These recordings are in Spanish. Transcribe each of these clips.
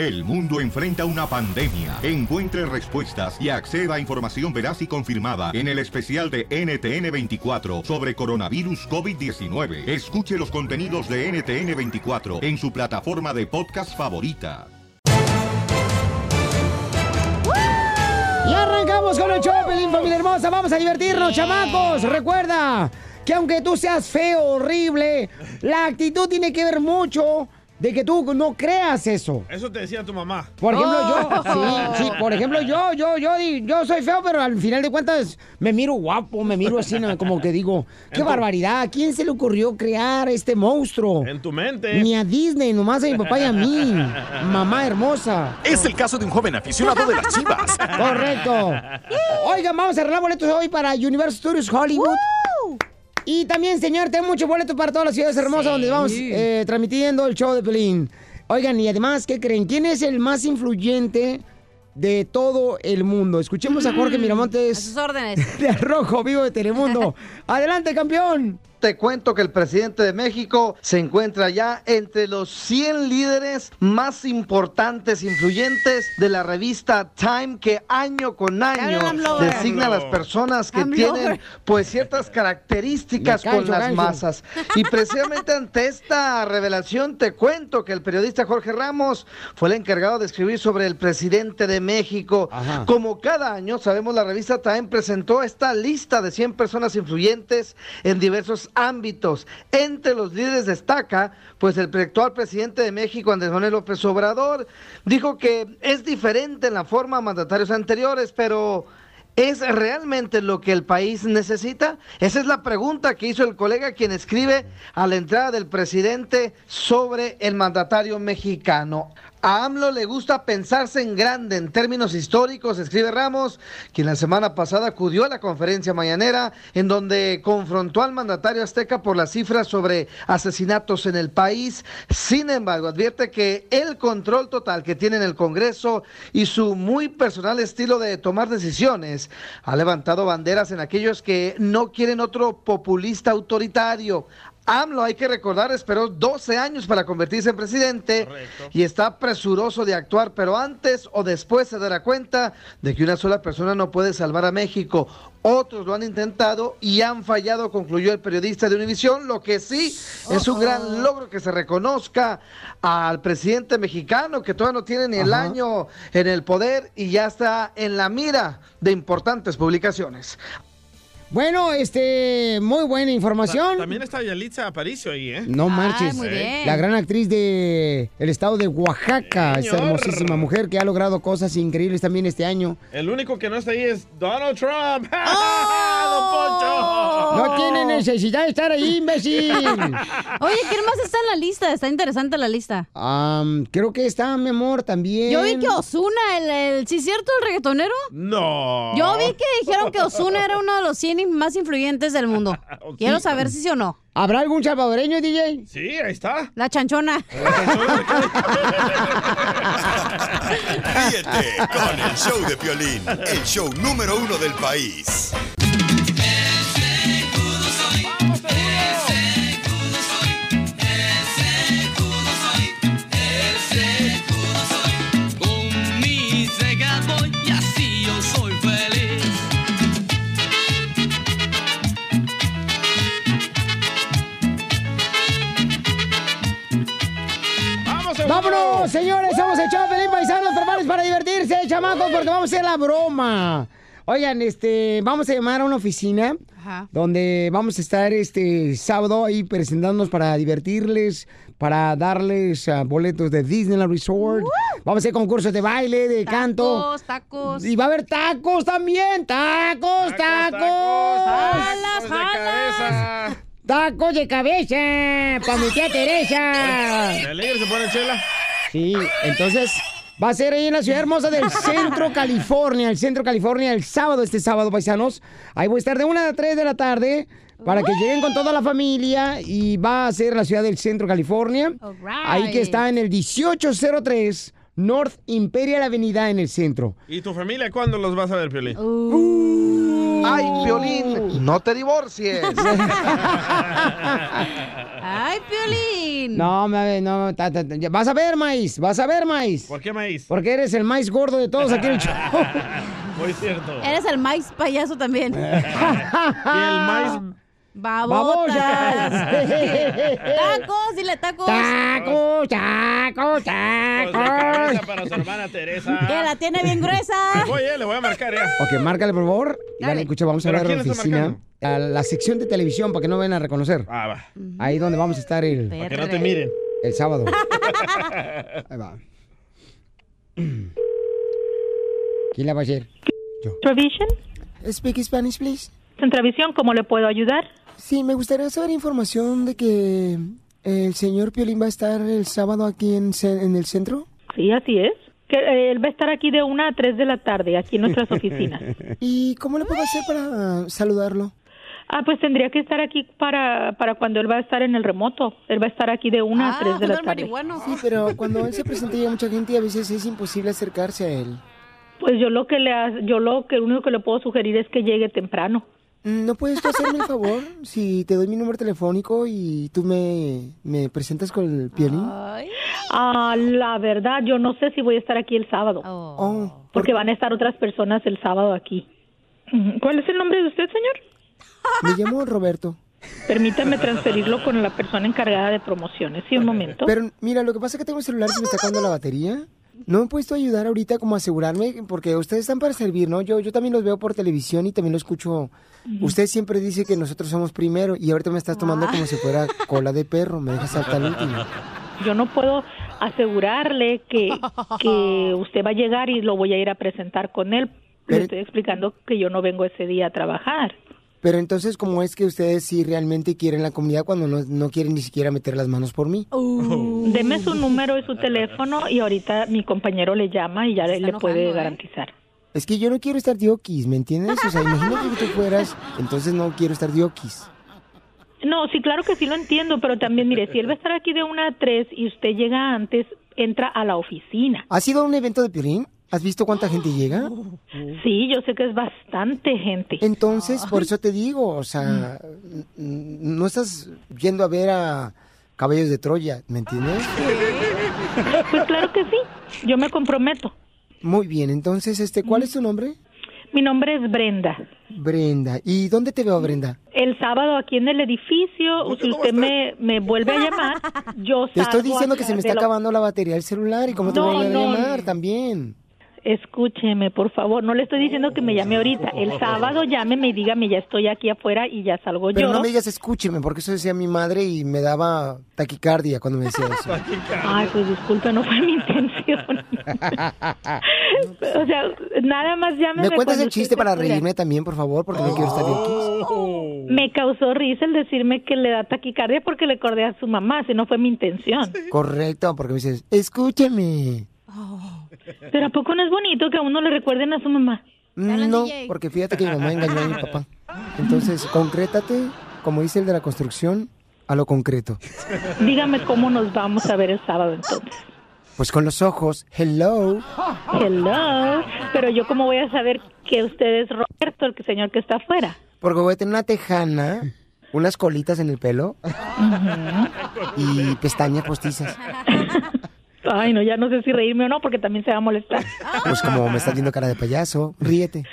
El mundo enfrenta una pandemia. Encuentre respuestas y acceda a información veraz y confirmada en el especial de NTN24 sobre coronavirus COVID-19. Escuche los contenidos de NTN24 en su plataforma de podcast favorita. Y arrancamos con el show, Pelín, familia hermosa. Vamos a divertirnos, chamacos. Recuerda que aunque tú seas feo, horrible, la actitud tiene que ver mucho de que tú no creas eso. Eso te decía tu mamá. Por ejemplo, yo, Oh. sí, sí, por ejemplo, yo, yo, yo, di- yo soy feo, pero al final de cuentas me miro guapo, me miro así, ¿no? como que digo, qué tu- barbaridad, ¿a quién se le ocurrió crear este monstruo? En tu mente. Ni a Disney, nomás a mi papá y a mí, mamá hermosa. Es el caso de un joven aficionado de las chivas. Correcto. Oigan, vamos a arreglar boletos hoy para Universal Studios Hollywood. Y también, señor, tengo muchos boletos para todas las ciudades hermosas donde vamos eh, transmitiendo el show de Pelín. Oigan, y además, ¿qué creen? ¿Quién es el más influyente de todo el mundo? Escuchemos a Jorge Miramontes. A sus órdenes. De Rojo Vivo de Telemundo. Adelante, campeón. Te cuento que el presidente de México se encuentra ya entre los 100 líderes más importantes, influyentes de la revista Time, que año con año designa a las personas que tienen pues ciertas características con las masas. Y precisamente ante esta revelación te cuento que el periodista Jorge Ramos fue el encargado de escribir sobre el presidente de México. Ajá. Como cada año, sabemos, la revista Time presentó esta lista de 100 personas influyentes en diversos ámbitos. Entre los líderes destaca, pues, el actual presidente de México, Andrés Manuel López Obrador, dijo que es diferente en la forma a mandatarios anteriores, pero... ¿Es realmente lo que el país necesita? Esa es la pregunta que hizo el colega quien escribe a la entrada del presidente sobre el mandatario mexicano. A AMLO le gusta pensarse en grande en términos históricos, escribe Ramos, quien la semana pasada acudió a la conferencia mañanera en donde confrontó al mandatario azteca por las cifras sobre asesinatos en el país. Sin embargo, advierte que el control total que tiene en el Congreso y su muy personal estilo de tomar decisiones ha levantado banderas en aquellos que no quieren otro populista autoritario. AMLO, hay que recordar, esperó 12 años para convertirse en presidente y está presuroso de actuar, pero antes o después se dará cuenta de que una sola persona no puede salvar a México. Otros lo han intentado y han fallado, concluyó el periodista de Univisión. Lo que sí es un gran logro que se reconozca al presidente mexicano, que todavía no tiene ni el Ajá. año en el poder y ya está en la mira de importantes publicaciones. Bueno, este, muy buena información. También está Yalitza Aparicio ahí, ¿eh? No Ay, marches. muy bien. La gran actriz de el estado de Oaxaca, esta Señor. hermosísima mujer que ha logrado cosas increíbles también este año. El único que no está ahí es Donald Trump. ¡Oh! ¡Don Poncho! No tiene necesidad de estar ahí, imbécil. Oye, ¿quién más está en la lista? Está interesante la lista. Creo que está, mi amor, también. Yo vi que Osuna, el, el, ¿sí es cierto, el reggaetonero? No. Yo vi que dijeron que Osuna era uno de los 100 más influyentes del mundo. Quiero saber si sí o no. ¿Habrá algún salvadoreño, DJ? Sí, ahí está. La chanchona. Ríete con el show de Piolín, el show número uno del país. ¡Vámonos, señores! Somos el show Pelín Paisanos, prepárense para divertirse, chamacos, porque vamos a hacer la broma. Oigan, este, vamos a llamar a una oficina Ajá. donde vamos a estar este sábado ahí presentándonos para divertirles, para darles ah, boletos de Disneyland Resort. Vamos a hacer concursos de baile, de canto. Tacos, tacos. Y va a haber tacos también, tacos, tacos. Jalas, de jalas. cabeza. Tacos de cabeza, para mi tía Teresa. ¿De alegre se pone chela? Sí, entonces va a ser ahí en la ciudad hermosa del centro California, el centro California, el sábado, este sábado, paisanos. Ahí voy a estar de 1 a 3 de la tarde para que lleguen con toda la familia y va a ser la ciudad del centro California. Ahí que está en el 1803 North Imperial Avenida en el centro. ¿Y tu familia cuándo los vas a ver, Piolín? ¡Ay, Violín! ¡No te divorcies! Ay, Piolín. Piolín. No, me- no, ta- ta- ta- ya- vas a ver, maíz, vas a ver, maíz. ¿Por qué maíz? Porque eres el más gordo de todos aquí en el show. Muy cierto. Eres el maíz payaso también. Y el maíz Babotas. Tacos, dile tacos. Tacos, tacos, pues, cabeza tacos. para su hermana Teresa. Que la tiene bien gruesa. Voy, eh, le voy a marcar ya. Ok, márcale, por favor. Dale, Dale. escucha, vamos a ¿Pero ver la oficina. A la sección de televisión para que no vayan a reconocer. Ah, va. Ahí donde vamos a estar el, Para que no te miren. el sábado. Ahí va. ¿Quién la va a hacer? Travision, Speak Spanish, please. Centravisión, ¿cómo le puedo ayudar? Sí, me gustaría saber información de que el señor Piolín va a estar el sábado aquí en, el centro. Sí, así es. Que, eh, él va a estar aquí de una a 3 de la tarde, aquí en nuestras oficinas. ¿Y cómo le puedo hacer para saludarlo? Ah, pues tendría que estar aquí para, para cuando él va a estar en el remoto. Él va a estar aquí de una Ah, a 3 de la tarde. marihuano. Sí, pero cuando él se presenta llega mucha gente y a veces es imposible acercarse a él. Pues yo lo que le ha- yo lo que único que le puedo sugerir es que llegue temprano. ¿No puedes tú hacerme el favor? Si te doy mi número telefónico y tú me, me presentas con el Piolín. Ay. Ah, la verdad, yo no sé si voy a estar aquí el sábado, Oh. Oh, porque van a estar otras personas el sábado aquí. ¿Cuál es el nombre de usted, señor? me llamo Roberto. Permítame transferirlo con la persona encargada de promociones. Sí, un momento. Pero mira, lo que pasa es que tengo el celular y se me está acabando la batería. ¿No me puedes tú ayudar ahorita como a asegurarme? Porque ustedes están para servir, ¿no? Yo, yo también los veo por televisión y también lo escucho. Usted siempre dice que nosotros somos primero y ahorita me estás tomando como si fuera cola de perro. Me dejas saltar al último. Yo no puedo asegurarle que, que usted va a llegar y lo voy a ir a presentar con él. Pero- Le estoy explicando que yo no vengo ese día a trabajar. Pero entonces, ¿cómo es que ustedes sí realmente quieren la comunidad cuando no, no quieren ni siquiera meter las manos por mí? Deme su número y su teléfono y ahorita mi compañero le llama y ya le, le puede enojando, ¿eh? Es que yo no quiero estar diokis, ¿me entiendes? O sea, imagínate que tú fueras, entonces no quiero estar diokis. No, sí, claro que sí lo entiendo, pero también mire, si él va a estar aquí de una a tres y usted llega antes, entra a la oficina. ¿Has ido a un evento de Piolín? ¿Has visto cuánta gente llega? Sí, yo sé que es bastante gente. Entonces, por eso te digo, o sea, n- no estás yendo a ver a Caballos de Troya, ¿me entiendes? Pues claro que sí, yo me comprometo. Muy bien, entonces, este, ¿cuál es tu nombre? Mi nombre es Brenda. Brenda. ¿Y dónde te veo, Brenda? El sábado aquí en el edificio, si usted me, me vuelve a llamar, yo Te estoy diciendo que se me está acabando la batería del celular y cómo te No, voy a no, llamar no. también. Escúcheme, por favor, no le estoy diciendo que me llame ahorita. El sábado llámeme y dígame, ya estoy aquí afuera y ya salgo Pero yo. no me digas escúcheme, porque eso decía mi madre y me daba taquicardia cuando me decía eso. Ay, pues disculpe, no fue mi intención. o sea, nada más llámeme. ¿Me cuentas cuando el chiste para reírme también, por favor? Porque no quiero estar aquí. Me causó risa el decirme que le da taquicardia porque le acordé a su mamá, si no fue mi intención. Correcto, porque me dices, escúchame. Pero ¿a poco no es bonito que a uno le recuerden a su mamá? No, porque fíjate que mi mamá engañó a mi papá. Entonces, concrétate, como dice el de la construcción, a lo concreto. Dígame cómo nos vamos a ver el sábado entonces. Pues con los ojos, hello. Hello. Pero yo cómo voy a saber que usted es Roberto, el señor que está afuera. Porque voy a tener una tejana, unas colitas en el pelo y pestañas postizas. Ay, no, ya no sé si reírme o no, porque también se va a molestar. Pues como me estás viendo cara de payaso, ríete.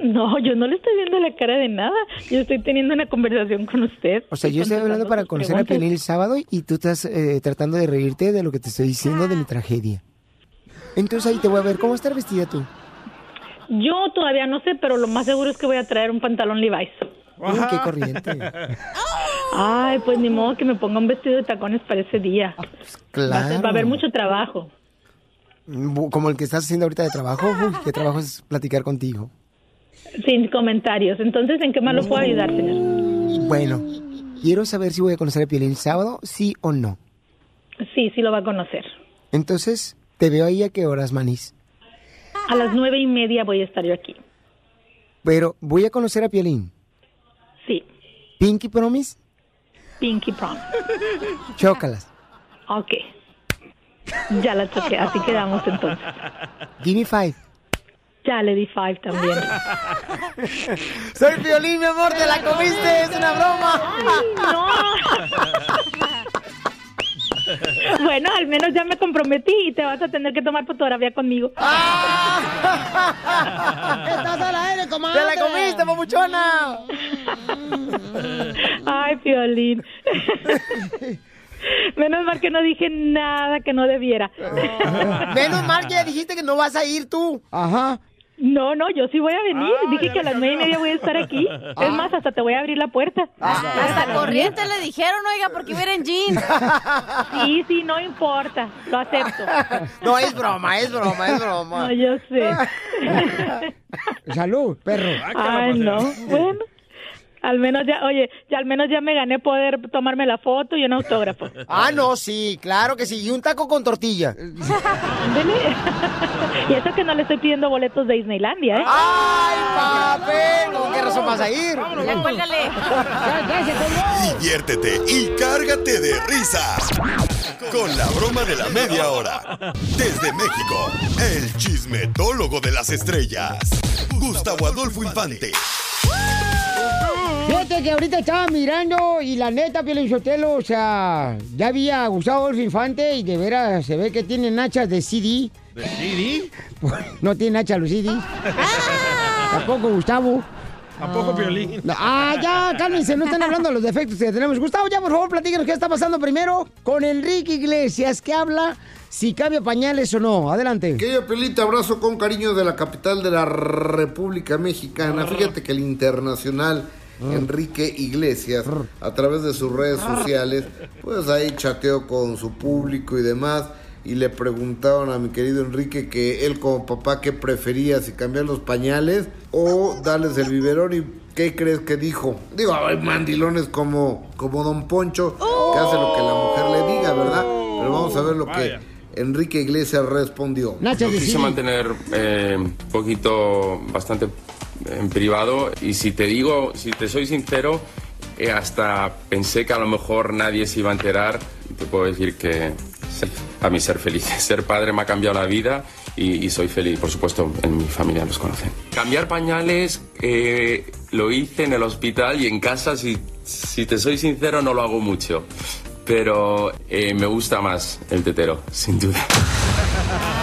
No, yo no le estoy viendo la cara de nada. Yo estoy teniendo una conversación con usted. O sea, yo estoy hablando para conocer a Piolín el sábado y tú estás eh, tratando de reírte de lo que te estoy diciendo de mi tragedia. Entonces ahí te voy a ver. ¿Cómo estar vestida tú? Yo todavía no sé, pero lo más seguro es que voy a traer un pantalón Levi's. Uy, qué corriente. Ay, pues ni modo que me ponga un vestido de tacones para ese día. Va a, ser- Claro. va a haber mucho trabajo. Como el que estás haciendo ahorita de trabajo. Uy, qué trabajo es platicar contigo. Sin comentarios. Entonces, ¿en qué más lo puedo ayudar, señor? Bueno, quiero saber si voy a conocer a Piolín el sábado, sí o no. Sí, sí lo va a conocer. Entonces, te veo ahí a qué horas, Manís. A las nueve y media voy a estar yo aquí. Pero voy a conocer a Piolín. Sí, Pinky Promise, Pinky Prom. chócalas. Ok. Ya la choqué, así quedamos entonces. Give me five. Ya le di five también. Soy Piolín, mi amor, te la comiste, es una broma. Bueno, al menos ya me comprometí y te vas a tener que tomar fotografía conmigo. ¡Estás al aire, comadre! ¡Te la comiste, papuchona! Ay, Piolín. Menos mal que no dije nada que no debiera. Menos mal que ya dijiste que no vas a ir tú. Ajá. No, no, yo sí voy a venir. Ah, Dije que a las nueve y media voy a estar aquí. Es más, hasta te voy a abrir la puerta. Hasta corriente le dijeron, oiga, porque hubiera en jeans. Sí, sí, no importa. Lo acepto. No, es broma, es broma, es broma. No, yo sé. Salud, perro. Ay, no. Bueno. Al menos ya, oye, ya al menos ya me gané poder tomarme la foto y un autógrafo. Ah, no, sí, claro que sí. Y un taco con tortilla. Ándele. Y eso que no le estoy pidiendo boletos de Disneylandia, ¿eh? ¡Ay, papel! ¿Con qué razón vas a ir? Colgó. Diviértete y cárgate de risas con la broma de la media hora. Desde México, el chismetólogo de las estrellas, Gustavo Adolfo Infante. Fíjate que ahorita estaba mirando y la neta, Piolín Sotelo, o sea, ya había Gustavo Adolfo Infante y de veras se ve que tiene nachas de CD. ¿De CD? No tiene nachas los CD. Tampoco Gustavo. ¿A poco Piolín? Ah, ya, cálmense, no están hablando de los defectos que tenemos. Gustavo, ya por favor, platícanos qué está pasando primero con Enrique Iglesias, que habla si cambia pañales o no. Adelante. Querido Pelita, abrazo con cariño de la capital de la República Mexicana. Fíjate que el internacional Enrique Iglesias, a través de sus redes sociales, pues ahí chateó con su público y demás. Y le preguntaron a mi querido Enrique que él como papá qué prefería, si cambiar los pañales o darles el biberón. ¿Y qué crees que dijo? Digo, hay mandilones como, como Don Poncho, que hace lo que la mujer le diga, ¿verdad? Pero vamos a ver lo Vaya. que Enrique Iglesias respondió. Yo quise mantener eh, un poquito, bastante en privado y si te digo, si te soy sincero, eh, hasta pensé que a lo mejor nadie se iba a enterar. Te puedo decir que a mí ser feliz, ser padre me ha cambiado la vida y, y soy feliz, por supuesto, en mi familia los conocen. Cambiar pañales eh, lo hice en el hospital y en casa, si, si te soy sincero, no lo hago mucho. Pero eh, me gusta más el tetero, sin duda.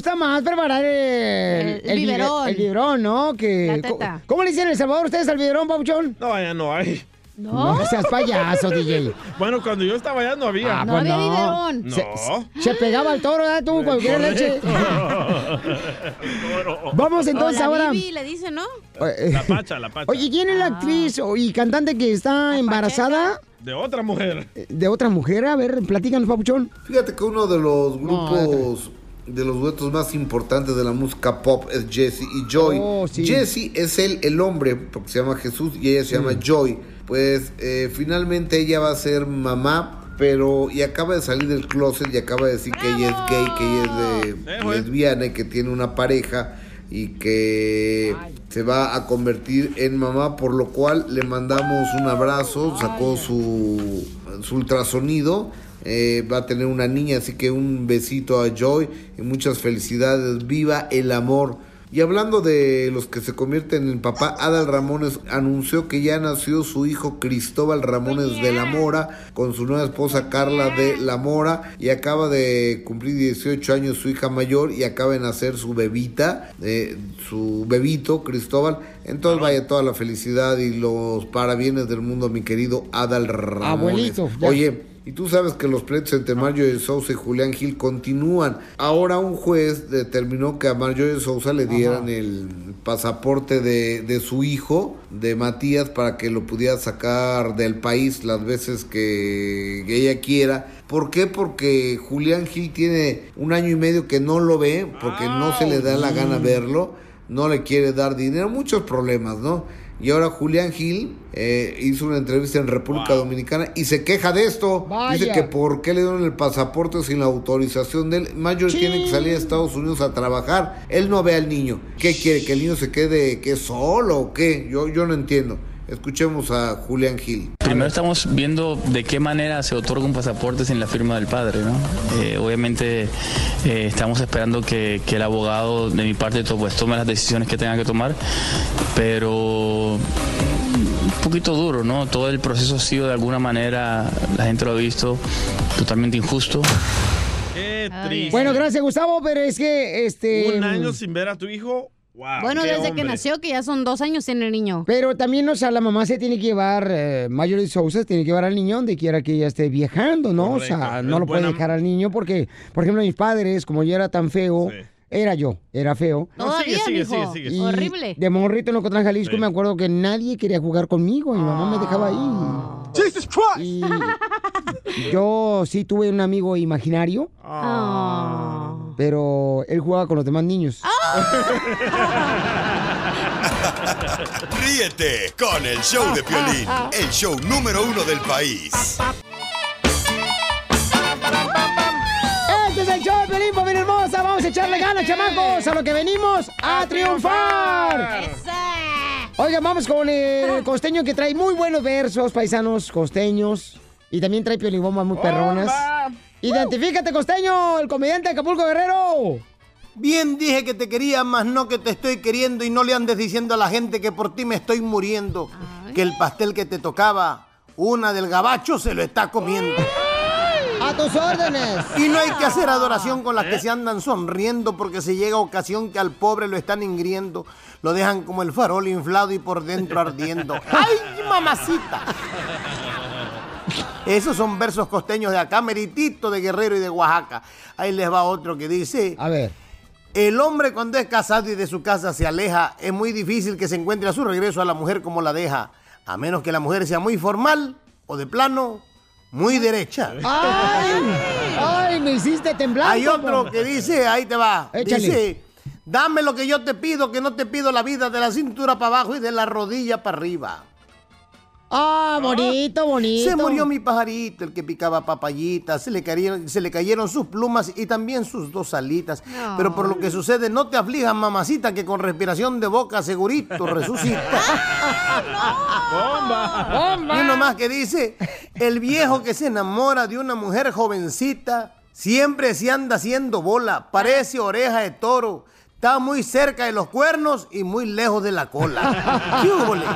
Ah, gusta más preparar el, El bibe- biberón. El biberón, ¿no? Que, La teta. ¿Cómo- ¿Cómo le dicen en El Salvador ustedes al biberón, Pauchón? No, ya no hay. ¿No? No seas payaso, DJ. Bueno, cuando yo estaba allá no había. Ah, No pues había no. biberón. No. Se, se pegaba al toro, ¿verdad? Tú, cuando quieres leche. Vamos entonces o la ahora. Bibi le dice, ¿no? La pacha, la pacha. Oye, ¿quién es la actriz o- y cantante que está embarazada De otra mujer. de otra mujer? A ver, platícanos, papuchón. Fíjate que uno de los grupos, de los duetos más importantes de la música pop es Jesse y Joy. Oh, sí. Jesse es el, el hombre, porque se llama Jesús, y ella se llama Joy. Pues eh, finalmente ella va a ser mamá, pero y acaba de salir del closet y acaba de decir que ella es gay, que ella es de güey. lesbiana y que tiene una pareja y que se va a convertir en mamá, por lo cual le mandamos un abrazo, sacó su, su ultrasonido, eh, va a tener una niña, así que un besito a Joy y muchas felicidades, viva el amor. Y hablando de los que se convierten en papá, Adal Ramones anunció que ya nació su hijo Cristóbal Ramones de la Mora con su nueva esposa Carla de la Mora y acaba de cumplir 18 años su hija mayor y acaba de nacer su bebita, eh, su bebito Cristóbal. Entonces vaya toda la felicidad y los parabienes del mundo mi querido Adal Ramones. Abuelito, ya. Oye, y tú sabes que los pleitos entre Mario de Sousa y Julián Gil continúan. Ahora un juez determinó que a Mario de Sousa le dieran el pasaporte de, de su hijo, de Matías, para que lo pudiera sacar del país las veces que, que ella quiera. ¿Por qué? Porque Julián Gil tiene un año y medio que no lo ve, porque no se le da la gana verlo, no le quiere dar dinero, muchos problemas, ¿no? Y ahora Julián Gil eh, hizo una entrevista en República Dominicana y se queja de esto. Vaya. Dice que por qué le dieron el pasaporte sin la autorización de él. Mayor tiene que salir a Estados Unidos a trabajar. Él no ve al niño. ¿Qué quiere? ¿Que el niño se quede que solo o qué? Yo, yo no entiendo. Escuchemos a Julián Gil. Primero estamos viendo de qué manera se otorga un pasaporte sin la firma del padre, ¿no? Eh, obviamente eh, estamos esperando que, que el abogado de mi parte to- pues, tome las decisiones que tenga que tomar, pero un poquito duro, ¿no? Todo el proceso ha sido de alguna manera, la gente lo ha visto, totalmente injusto. Qué triste. Bueno, gracias, Gustavo, pero es que este. Un año sin ver a tu hijo. Wow, Bueno, desde que nació, que ya son dos años tiene el niño. Pero también, o sea, la mamá se tiene que llevar, eh, Marjorie Sousa tiene que llevar al niño donde quiera que ella esté viajando, ¿no? o sea, no lo puede dejar al niño porque, por ejemplo, mis padres, como yo era tan feo, era yo, era feo. No, sigue, sigue, sigue, sigue. Y Horrible. De morrito en Ocotlán, Jalisco, Sí. me acuerdo que nadie quería jugar conmigo. Mi mamá me dejaba ahí. Jesus Christ. Y yo sí tuve un amigo imaginario, Ah. pero él jugaba con los demás niños. Ríete con el show de Piolín, el show número uno del país. Vamos a echarle ganas, chamacos, a lo que venimos a triunfar. Oigan, vamos con el costeño que trae muy buenos versos, paisanos costeños. Y también trae piolibombas muy perronas. Identifícate, costeño, el comediante de Acapulco Guerrero. Bien dije que te quería, más no que te estoy queriendo y no le andes diciendo a la gente que por ti me estoy muriendo. Que el pastel que te tocaba, una del gabacho se lo está comiendo. A tus órdenes. Y no hay que hacer adoración con las que se andan sonriendo porque si llega ocasión que al pobre lo están ingriendo, lo dejan como el farol inflado y por dentro ardiendo. ¡Ay, mamacita! Esos son versos costeños de acá, meritito de Guerrero y de Oaxaca. Ahí les va otro que dice... A ver. El hombre cuando es casado y de su casa se aleja, es muy difícil que se encuentre a su regreso a la mujer como la deja, a menos que la mujer sea muy formal o de plano muy derecha. ¡Ay! ¡Ay, me hiciste temblar! Hay otro que dice, ahí te va, Échale. dice, dame lo que yo te pido, que no te pido la vida de la cintura para abajo y de la rodilla para arriba. ¡Ah, bonito, bonito! Se murió mi pajarito, el que picaba papayitas, se le cayeron, se le cayeron sus plumas y también sus dos alitas. No. Pero por lo que sucede, no te aflijas, mamacita, que con respiración de boca segurito resucita. ¡Bomba! Y uno más que dice, el viejo que se enamora de una mujer jovencita, siempre se anda haciendo bola, parece oreja de toro. Está muy cerca de los cuernos y muy lejos de la cola. ¿Qué húbole?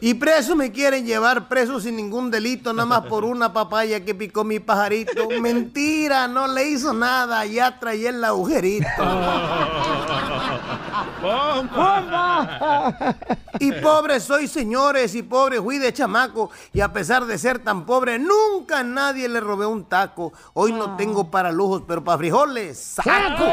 Y preso me quieren llevar preso sin ningún delito, nada más por una papaya que picó mi pajarito. Mentira, no le hizo nada, ya traía el agujerito. Y pobre soy, señores, y pobre fui de chamaco. Y a pesar de ser tan pobre, nunca a nadie le robé un taco. Hoy no tengo para lujos, pero para frijoles, saco.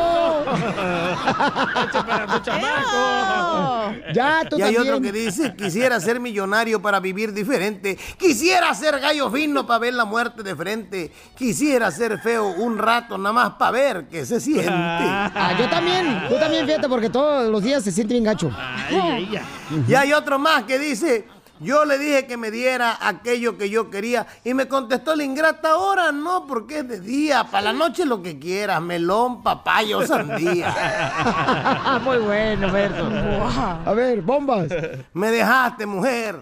Ya, tú y hay también. otro que dice, quisiera ser millonario para vivir diferente. Quisiera ser gallo fino para ver la muerte de frente. Quisiera ser feo un rato nada más para ver qué se siente. Ah, yo también, tú también, fíjate, porque todos los días se siente bien gacho. Y hay otro más que dice, yo le dije que me diera aquello que yo quería y me contestó la ingrata, ahora no, porque es de día, para la noche lo que quieras, melón, papaya o sandía. Muy bueno, Berto. A ver, bombas. Me dejaste, mujer.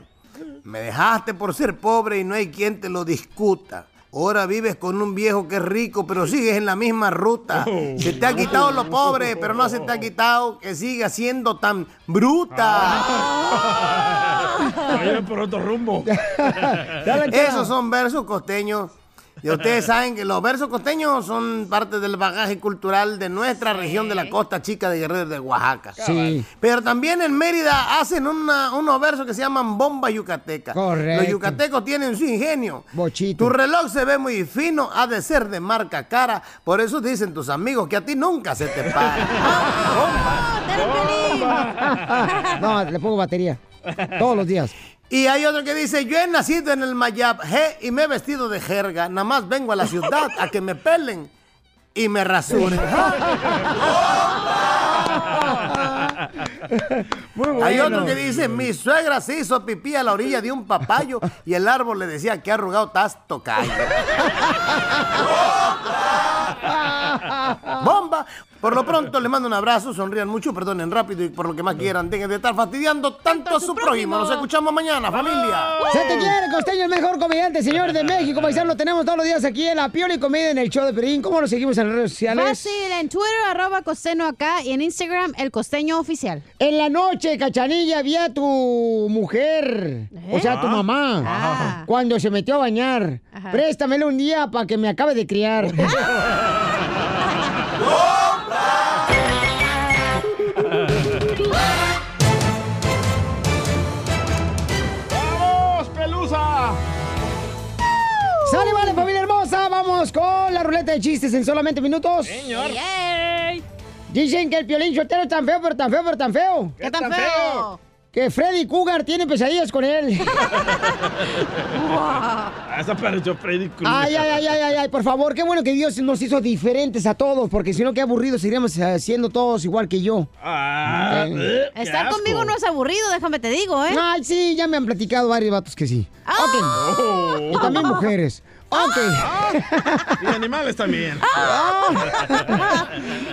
Me dejaste por ser pobre y no hay quien te lo discuta. Ahora vives con un viejo que es rico, pero sigues en la misma ruta. Se te ha quitado lo pobre, pero no se te ha quitado que sigas siendo tan bruta. Vayan por otro rumbo. Esos son versos costeños. Y ustedes saben que los versos costeños son parte del bagaje cultural de nuestra región de la costa chica de Guerrero de Oaxaca. Sí. Pero también en Mérida hacen una- unos versos que se llaman bomba yucateca. Correcto. Los yucatecos tienen su ingenio. Bochito. Tu reloj se ve muy fino, ha de ser de marca cara. Por eso dicen tus amigos que a ti nunca se te para. No, le pongo batería. Todos los días. Y hay otro que dice, yo he nacido en el Mayab G y me he vestido de jerga. Nada más vengo a la ciudad a que me pelen y me rasuren. Hay otro que dice, mi suegra se hizo pipí a la orilla de un papayo y el árbol le decía que arrugado estás tocayo. ¡Bomba! Por lo pronto, les mando un abrazo, sonrían mucho, perdonen rápido y por lo que más quieran, dejen de estar fastidiando tanto a su prójimo. Nos escuchamos mañana, familia. Se te quiere, Costeño, el mejor comediante, señor de México, paisano. Lo tenemos todos los días aquí en La Piola y Comedia en el show de Perín. ¿Cómo lo seguimos en las redes sociales? Fácil, en Twitter, arroba costeño acá, y en Instagram, el costeño oficial. En la noche, Cachanilla, vi a tu mujer, o sea, tu Ah. mamá, Ah. cuando se metió a bañar. Ajá. Préstamele un día para que me acabe de criar. ¡Vamos, ¡Sale, vale, familia hermosa! Vamos con la ruleta de chistes en solamente minutos. Señor. Dicen que el piolín chotero es tan feo, pero tan feo, pero tan feo. ¿Qué tan feo? Que Freddy Cougar tiene pesadillas con él. Ah, Esa pareció Freddy Krueger. Ay, ay, ay, ay, ay, ay, por favor, qué bueno que Dios nos hizo diferentes a todos, porque si no, qué aburridos seríamos eh, siendo todos igual que yo. Ah, Eh. eh, qué Estar asco. conmigo no es aburrido, déjame te digo, ¿eh? Ay, sí, ya me han platicado varios vatos que sí. Oh. Ok. Y también mujeres. Ok. Y animales también.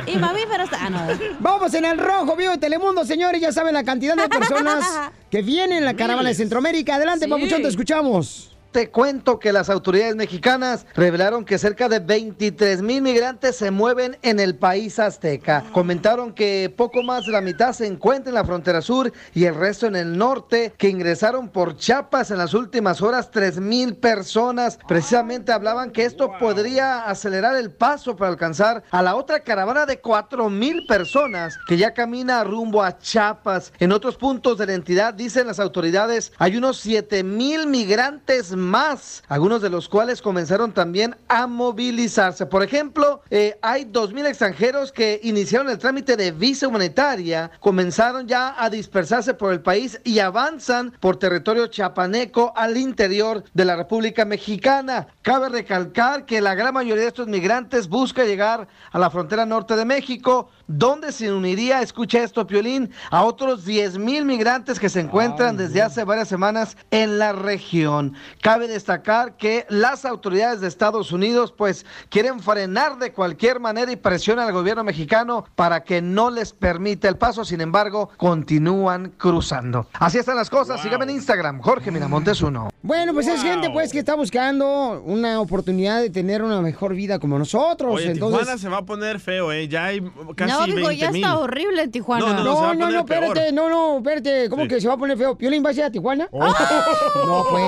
y mamíferos. Ah, no. Vamos en el rojo, vivo de Telemundo, señores. Ya saben la cantidad de personas que vienen en la caravana de Centroamérica. Adelante, Sí. papuchón, te escuchamos. Te cuento que las autoridades mexicanas revelaron que cerca de 23 mil migrantes se mueven en el país azteca. Comentaron que poco más de la mitad se encuentra en la frontera sur y el resto en el norte, que ingresaron por Chiapas en las últimas horas 3 mil personas. Precisamente hablaban que esto podría acelerar el paso para alcanzar a la otra caravana de 4 mil personas que ya camina rumbo a Chiapas. En otros puntos de la entidad, dicen las autoridades, hay unos 7 mil migrantes más, algunos de los cuales comenzaron también a movilizarse. Por ejemplo, eh, hay 2 mil extranjeros que iniciaron el trámite de visa humanitaria, comenzaron ya a dispersarse por el país y avanzan por territorio chapaneco al interior de la República Mexicana. Cabe recalcar que la gran mayoría de estos migrantes busca llegar a la frontera norte de México, donde se uniría, escucha esto, Piolín, a otros 10 mil migrantes que se encuentran desde hace varias semanas en la región. Cabe destacar que las autoridades de Estados Unidos pues quieren frenar de cualquier manera y presionan al gobierno mexicano para que no les permita el paso, sin embargo, continúan cruzando. Así están las cosas, síganme en Instagram, Jorge Miramontes uno. Bueno, pues es gente pues que está buscando una oportunidad de tener una mejor vida como nosotros. Oye, Entonces, Tijuana se va a poner feo, ¿eh? Ya hay casi no, digo, 20 ya está horrible en Tijuana. No, no, no, no, espérate, no, no, espérate, ¿cómo Sí. que se va a poner feo? ¿Piolín va a ir a Tijuana? No, pues.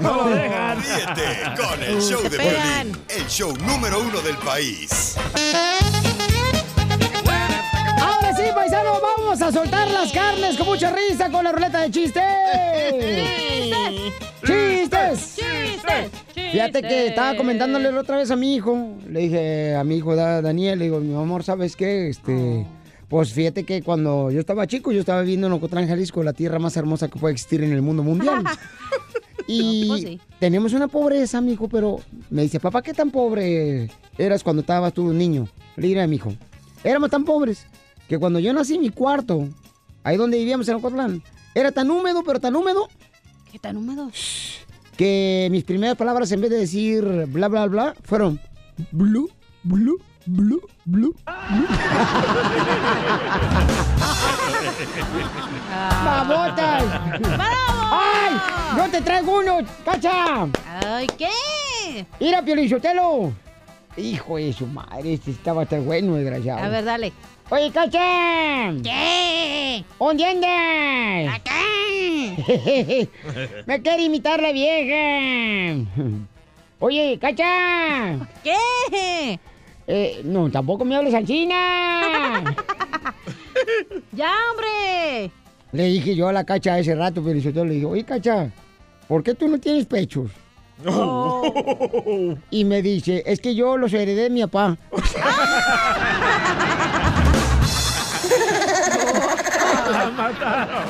No lo dejan. Ríete con el show de. Piolín, el show número uno del país. Sí, paisano, vamos a soltar las carnes con mucha risa con la ruleta de chistes. ¡Chistes! ¡Chistes! Fíjate que estaba comentándole otra vez a mi hijo. Le dije a mi hijo Da- Daniel, le digo, mi amor, ¿sabes qué? Este, pues fíjate que cuando yo estaba chico, yo estaba viviendo en Ocotlán, Jalisco, la tierra más hermosa que puede existir en el mundo mundial. Y Pues sí. tenemos una pobreza, mijo, pero me dice, papá, ¿qué tan pobre eras cuando estabas tú niño? Le diré a mi hijo, éramos tan pobres que cuando yo nací mi cuarto, ahí donde vivíamos en Ocotlán, era tan húmedo, pero tan húmedo, ¿Qué tan húmedo? que mis primeras palabras en vez de decir bla, bla, bla, fueron blue, blue, blue, blue. ¡Babotas! ¡Ay! ¡Yo te traigo uno, cacha! Ay, ¿qué? ¡Mira, Piolichotelo! Hijo de su madre, este estaba tan bueno, desgraciado. A ver, dale. Oye, cacha. ¿Qué? ¿Dónde andas? Acá. Me quiere imitar la vieja. Oye, cacha. ¿Qué? Eh, no, tampoco me hables al china. ¡Ya, hombre! Le dije yo a la cacha ese rato, pero yo le dije, oye, cacha, ¿por qué tú no tienes pechos? Y me dice, es que yo los heredé de mi papá. mataron.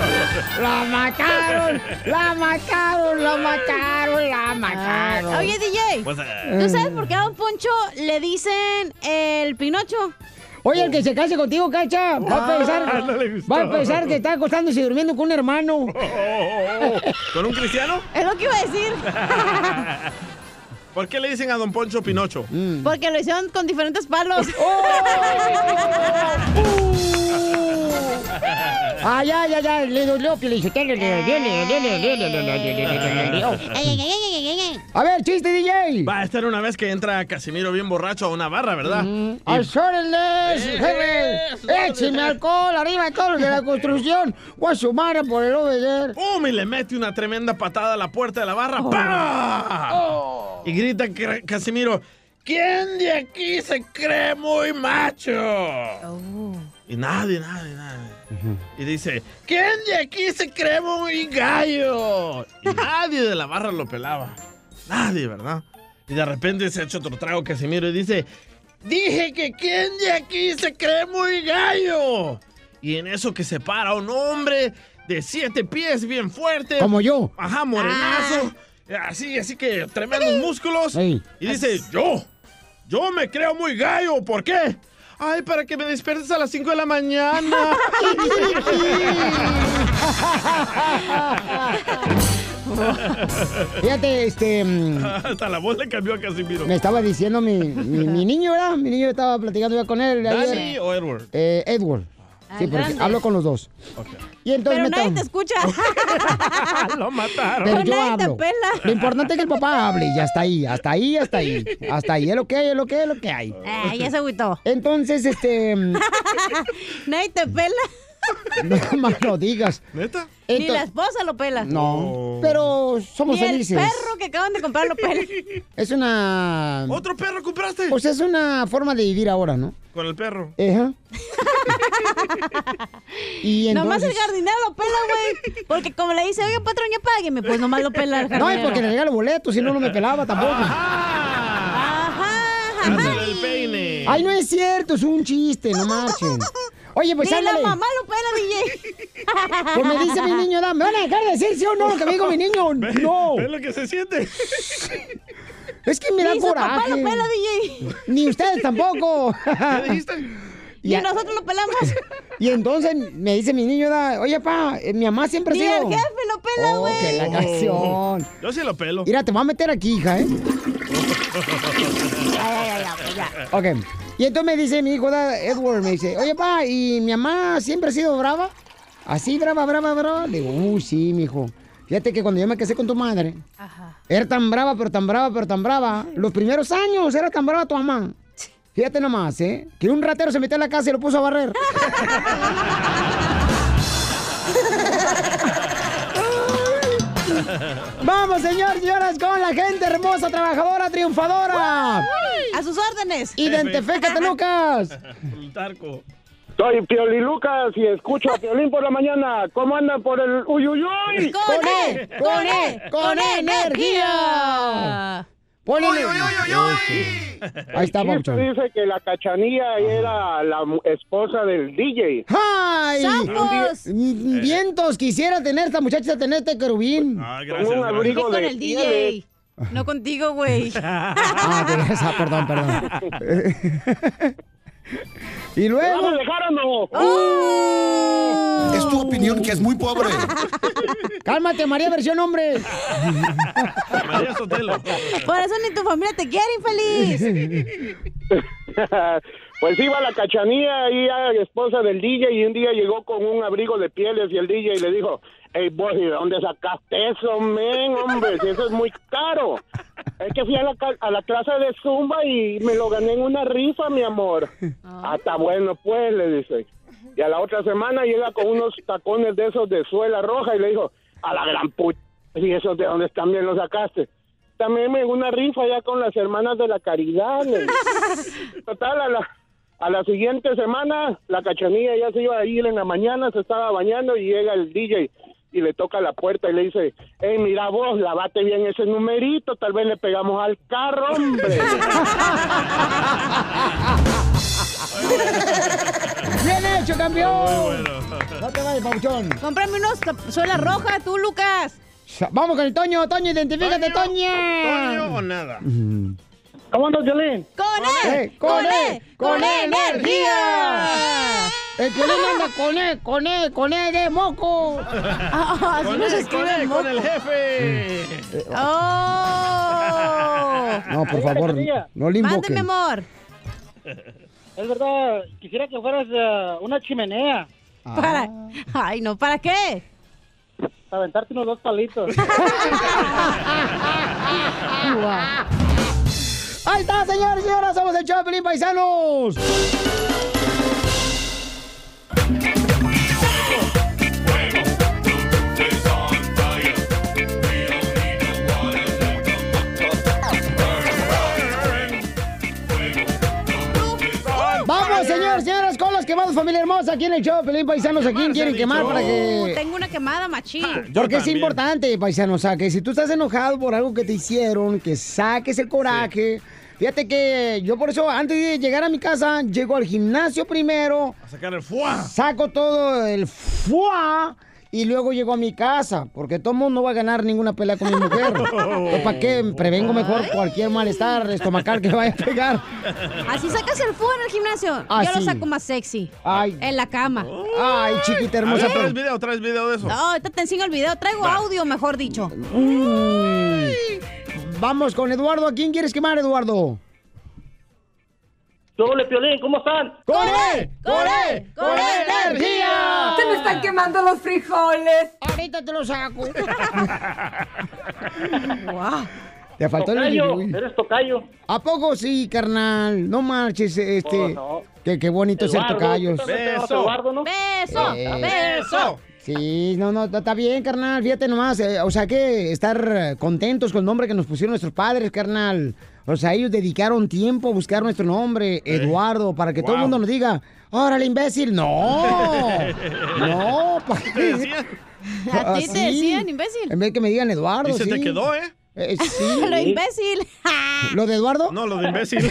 ¡La mataron! ¡La mataron! ¡La mataron! ¡La mataron! Oye, DJ, Pues, eh, ¿tú sabes por qué a Don Poncho le dicen el Pinocho? Oye, el que se case contigo, cacha, va a Ah, pensar, no va a pensar que está acostándose y durmiendo con un hermano. ¿Con un cristiano? Es lo que iba a decir. ¿Por qué le dicen a Don Poncho Pinocho? Mm. Porque lo hicieron con diferentes palos. Ay, ay, ay, ay, le dolió, Pielichotelo. A ver, chiste, DJ. Va a estar una vez que entra Casimiro bien borracho a una barra, ¿verdad? Y- ¡Al órale, Eh, jefe! ¡Écheme alcohol arriba de todos de la construcción! ¡Voy a sumar por el obedecer! ¡Pum! Y le mete una tremenda patada a la puerta de la barra. ¡Pah! Y grita Ca- Casimiro, ¿quién de aquí se cree muy macho? Y nadie, nadie, nadie. Y dice, ¿quién de aquí se cree muy gallo? Y nadie de la barra lo pelaba. Nadie, ¿verdad? Y de repente se echa otro trago Casimiro y dice, dije que ¿quién de aquí se cree muy gallo? Y en eso que se para un hombre de siete pies bien fuerte. Como yo. Ajá, morenazo. Así, así que tremendos músculos. Ey. Y dice, yo, yo me creo muy gallo. ¿Por qué? Ay, para que me despiertes a las 5 de la mañana. Fíjate, este... mm, Hasta la voz le cambió a Casimiro. Me estaba diciendo mi, mi, mi niño, ¿verdad? Mi niño estaba platicando ya con él. ayer. ¿Dani o Edward? Eh, Edward. Sí, porque hablo con los dos. Y entonces Pero me nadie te escucha. Lo mataron. Pero Pero yo nadie te hablo. pela. Lo importante es que el papá hable y ya está ahí, hasta ahí, hasta ahí. Hasta ahí es lo que hay, es lo que hay, es lo que hay. Ah, ya se agüitó. Entonces, este... mm, Nadie te pela. No más lo digas. ¿Neta? Ni Ento- la esposa lo pela. No, pero somos Ni el felices. perro que acaban de comprar lo pela. Es una... ¿Otro perro compraste? Pues es una forma de vivir ahora, ¿no? Con el perro. Ajá. y Nomás el entonces... jardinero lo pela, güey. Porque como le dice, oiga, patrón, ya págueme, pues nomás lo pela el No, es jardinero. porque le regalo boletos, si no, no me pelaba tampoco. Hazle el peine. Ay, no es cierto, es un chiste, no marchen. Oye, pues Ni la ándale. mamá lo pela, DJ. Pues me dice mi niño, ¿me van a dejar de decir sí o no lo que me dijo mi niño? No. ¿Ves lo que se siente? Es que me da Ni su papá lo pela, DJ. Ni ustedes tampoco. ¿Qué dijiste? Y nosotros lo pelamos. Y entonces me dice mi niño, da, oye, pa, eh, mi mamá siempre ha Ni sido... el jefe lo pela, Oh, güey. que la canción. Yo sí lo pelo. Mira, te voy a meter aquí, hija, ¿eh? Ok. Y entonces me dice mi hijo, Edward, me dice, oye, pa, ¿y mi mamá siempre ha sido brava? Así, brava, brava, brava. Le digo, uy, sí, mi hijo. Fíjate que cuando yo me casé con tu madre, era tan brava, pero tan brava, pero tan brava. Los primeros años era tan brava tu mamá. Fíjate nomás, ¿eh? Que un ratero se metió a la casa y lo puso a barrer. Vamos, señor, señoras, con la gente hermosa, trabajadora, triunfadora. A sus órdenes. Identifícate, Lucas. El tarco. Soy Pioli Lucas y escucho a Piolín por la mañana. ¿Cómo andan por el uyuyuy? Con E, con E, con E, energía. Ponle. Ahí está, El chiste Pauchón. dice que la cachanilla era la esposa del DJ. ¡Ay! ¡Sapos! Mm, Vientos, quisiera tener esta muchacha, tener este querubín. Ah, Con gracias. un gracias. abrigo con de el pieles. DJ. No contigo, güey. Ah, esa, perdón, perdón. y ¿Me luego. vas a dejar o no? ¡Oh! Es tu opinión que es muy pobre. Cálmate, María, versión hombre. María Sotelo. Por eso ni tu familia te quiere, infeliz. pues iba la cachanilla y era esposa del DJ y un día llegó con un abrigo de pieles y el DJ le dijo, hey, boy, ¿de dónde sacaste eso, men, hombre? Si eso es muy caro. Es que fui a la, a la clase de Zumba y me lo gané en una rifa, mi amor. Ah, bueno, pues, le dice. Y a la otra semana llega con unos tacones de esos de suela roja y le dijo, a la gran puta, ¿y esos de dónde también los sacaste? También en una rifa ya con las hermanas de la caridad. le dice. Total, a la, a la siguiente semana, la cachanilla ya se iba a ir en la mañana, se estaba bañando y llega el DJ y le toca la puerta y le dice, hey, mira vos, lavate bien ese numerito, tal vez le pegamos al carro, hombre. ¡Bien hecho, campeón! Bueno. No te vayas, Pauchón. Cómprame unos tap- suela roja, tú, Lucas. Vamos con el Toño. Toño, identifícate, ¿Toño Toña. o nada? ¿Cómo andas, Violín? ¡Con Eh, E! con ¡Con E, E! con ¡Con E, energía! El Piolín anda con E, con E, con E de moco. Ah, así Con no se él, con escribe él, con el moco. jefe. ¡Oh! No, por favor, no le invoquen. Mándeme, amor. Es verdad, quisiera que fueras eh, una chimenea. Para... Ay, no, ¿para qué? Para aventarte unos dos palitos. Ahí está, señores y señoras, somos el show de Pelín Paisanos. Familia hermosa, aquí en el show Pelín Paisanos. ¿A quién quieren quemar para Uh, que...? tengo una quemada machín. Porque es importante, paisano, o sea, que si tú estás enojado por algo que te hicieron, que saques el coraje. Fíjate que yo por eso, antes de llegar a mi casa, llego al gimnasio primero, A sacar el fuá. saco todo el fuá y luego llego a mi casa, porque todo mundo no va a ganar ninguna pelea con mi mujer. ¿Para qué? Prevengo mejor cualquier malestar estomacal que vaya a pegar. Así sacas el fuego en el gimnasio. Ah, Yo lo saco más sexy. Ay. En la cama. Ay, chiquita hermosa. Ver, ¿Traes video? ¿Traes video de eso? No, ahorita te enseño el video. Traigo audio, mejor dicho. Uy. Vamos con Eduardo. ¿A quién quieres quemar, Eduardo? Yo le Piolín, ¿cómo están? ¡Corre! ¡Corre! ¡Corre energía! Se me están quemando los frijoles. Ahorita te lo saco. Te faltó el Tocayo, uy. eres tocayo. ¿A poco sí, carnal? No marches, este. Oh, no. Qué, qué bonito ser Eduardo, tocayos. también te llamas Eduardo, ¿no? Beso, Eh. beso. Sí, no, no, está bien, carnal. Fíjate nomás. eh, o sea, que estar contentos con el nombre que nos pusieron nuestros padres, carnal. O sea, ellos dedicaron tiempo a buscar nuestro nombre, Eduardo, para que todo el mundo nos diga, órale, imbécil. No, no, pa- A ti te decían, imbécil. En vez que me digan Eduardo. Y se te quedó, ¿eh? Eh, sí. Lo imbécil. ¿Lo de Eduardo? No, lo de imbécil.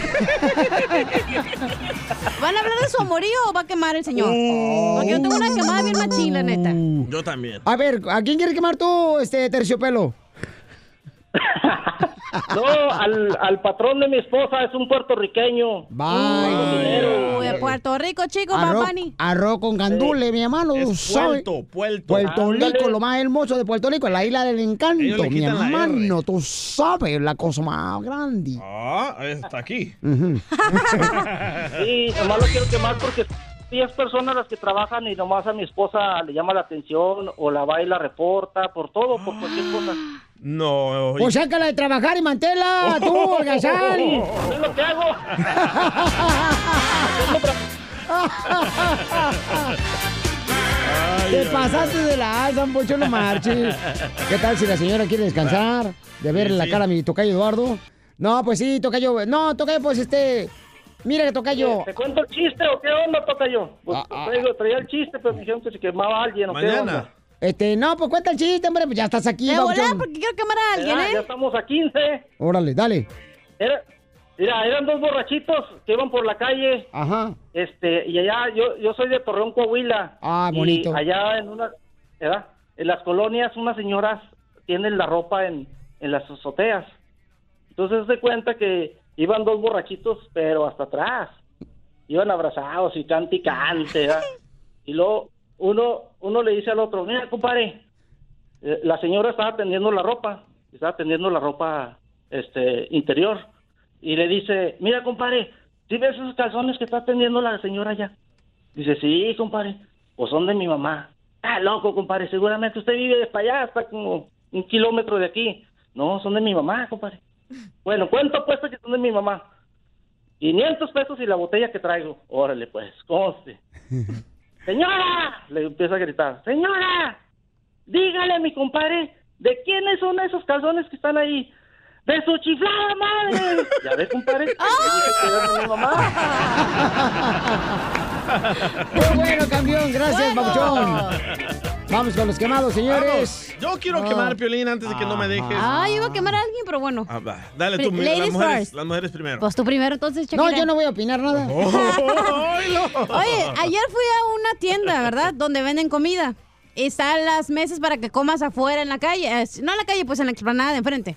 ¿Van a hablar de su amorío o va a quemar el señor? Oh. Porque yo tengo una quemada bien machín, la neta. Yo también. A ver, ¿a quién quieres quemar tú, este terciopelo? No, al, al patrón de mi esposa es un puertorriqueño. Bye. Uy, de Puerto Rico, chico, Arroz, papani. arroz con gandule, mi hermano. Puerto, Puerto. Puerto. Rico, lo más hermoso de Puerto Rico, la isla del encanto, mi hermano. Tú sabes la cosa más grande. Ah, está aquí. Ujú. Sí, nomás lo quiero quemar porque 10 personas las que trabajan y nomás a mi esposa le llama la atención o la va y la reporta por todo, por cualquier cosa. No. Pues sácala de trabajar y mantela, tú, holgazán. Es lo que hago. Te pasaste de la alza, un pocho, no marches. ¿Qué tal si la señora quiere descansar? De ver Sí, la sí. cara a mi tocayo Eduardo. No, pues sí, tocayo. No, tocayo, pues este. Mira, tocayo. ¿Te cuento el chiste o qué onda, toca yo? Pues Ah, traigo, traía el chiste, pero me dijeron que se quemaba alguien o qué Mañana. onda. Este, no, pues cuenta el chiste, hombre, pues ya estás aquí, volada, babuchón. porque quiero quemar a alguien, Ya, ya ¿eh? estamos a 15. Órale, dale. Era- mira, eran dos borrachitos que iban por la calle. Ajá. Este, y allá, yo, yo soy de Torreón, Coahuila. Ah, y bonito. allá en una, ¿verdad? En las colonias, unas señoras tienen la ropa en, en las azoteas. Entonces se cuenta que iban dos borrachitos, pero hasta atrás. Iban abrazados y cante y cante, ¿verdad? Y luego uno, uno le dice al otro, mira, compadre, eh, la señora estaba tendiendo la ropa, estaba tendiendo la ropa este interior. Y le dice, mira, compadre, ¿sí ves esos calzones que está tendiendo la señora allá? Dice, sí, compadre, pues son de mi mamá. Ah, loco, compadre, seguramente usted vive para allá, hasta como un kilómetro de aquí. No, son de mi mamá, compadre. Bueno, ¿cuánto apuesta que de mi mamá? 500 pesos y la botella que traigo. Órale, pues, conste. ¡Señora! Le empieza a gritar. ¡Señora! Dígale a mi compadre, ¿de quiénes son esos calzones que están ahí? ¡De su chiflada madre! ¿Ya ves, compadre? De mi mamá. Muy bueno, campeón. Gracias, babuchón. Vamos con los quemados, señores. Vamos. Yo quiero Ah. quemar Piolín antes de que no me dejes. Ay, iba a quemar a alguien, pero bueno. Ah, va. Dale tú, las mujeres, las mujeres primero. Pues tú primero, entonces, No, Shakira. yo no voy a opinar nada. Oye, ayer fui a una tienda, ¿verdad? Donde venden comida. Y están las mesas para que comas afuera en la calle. Eh, No en la calle, pues en la explanada de enfrente.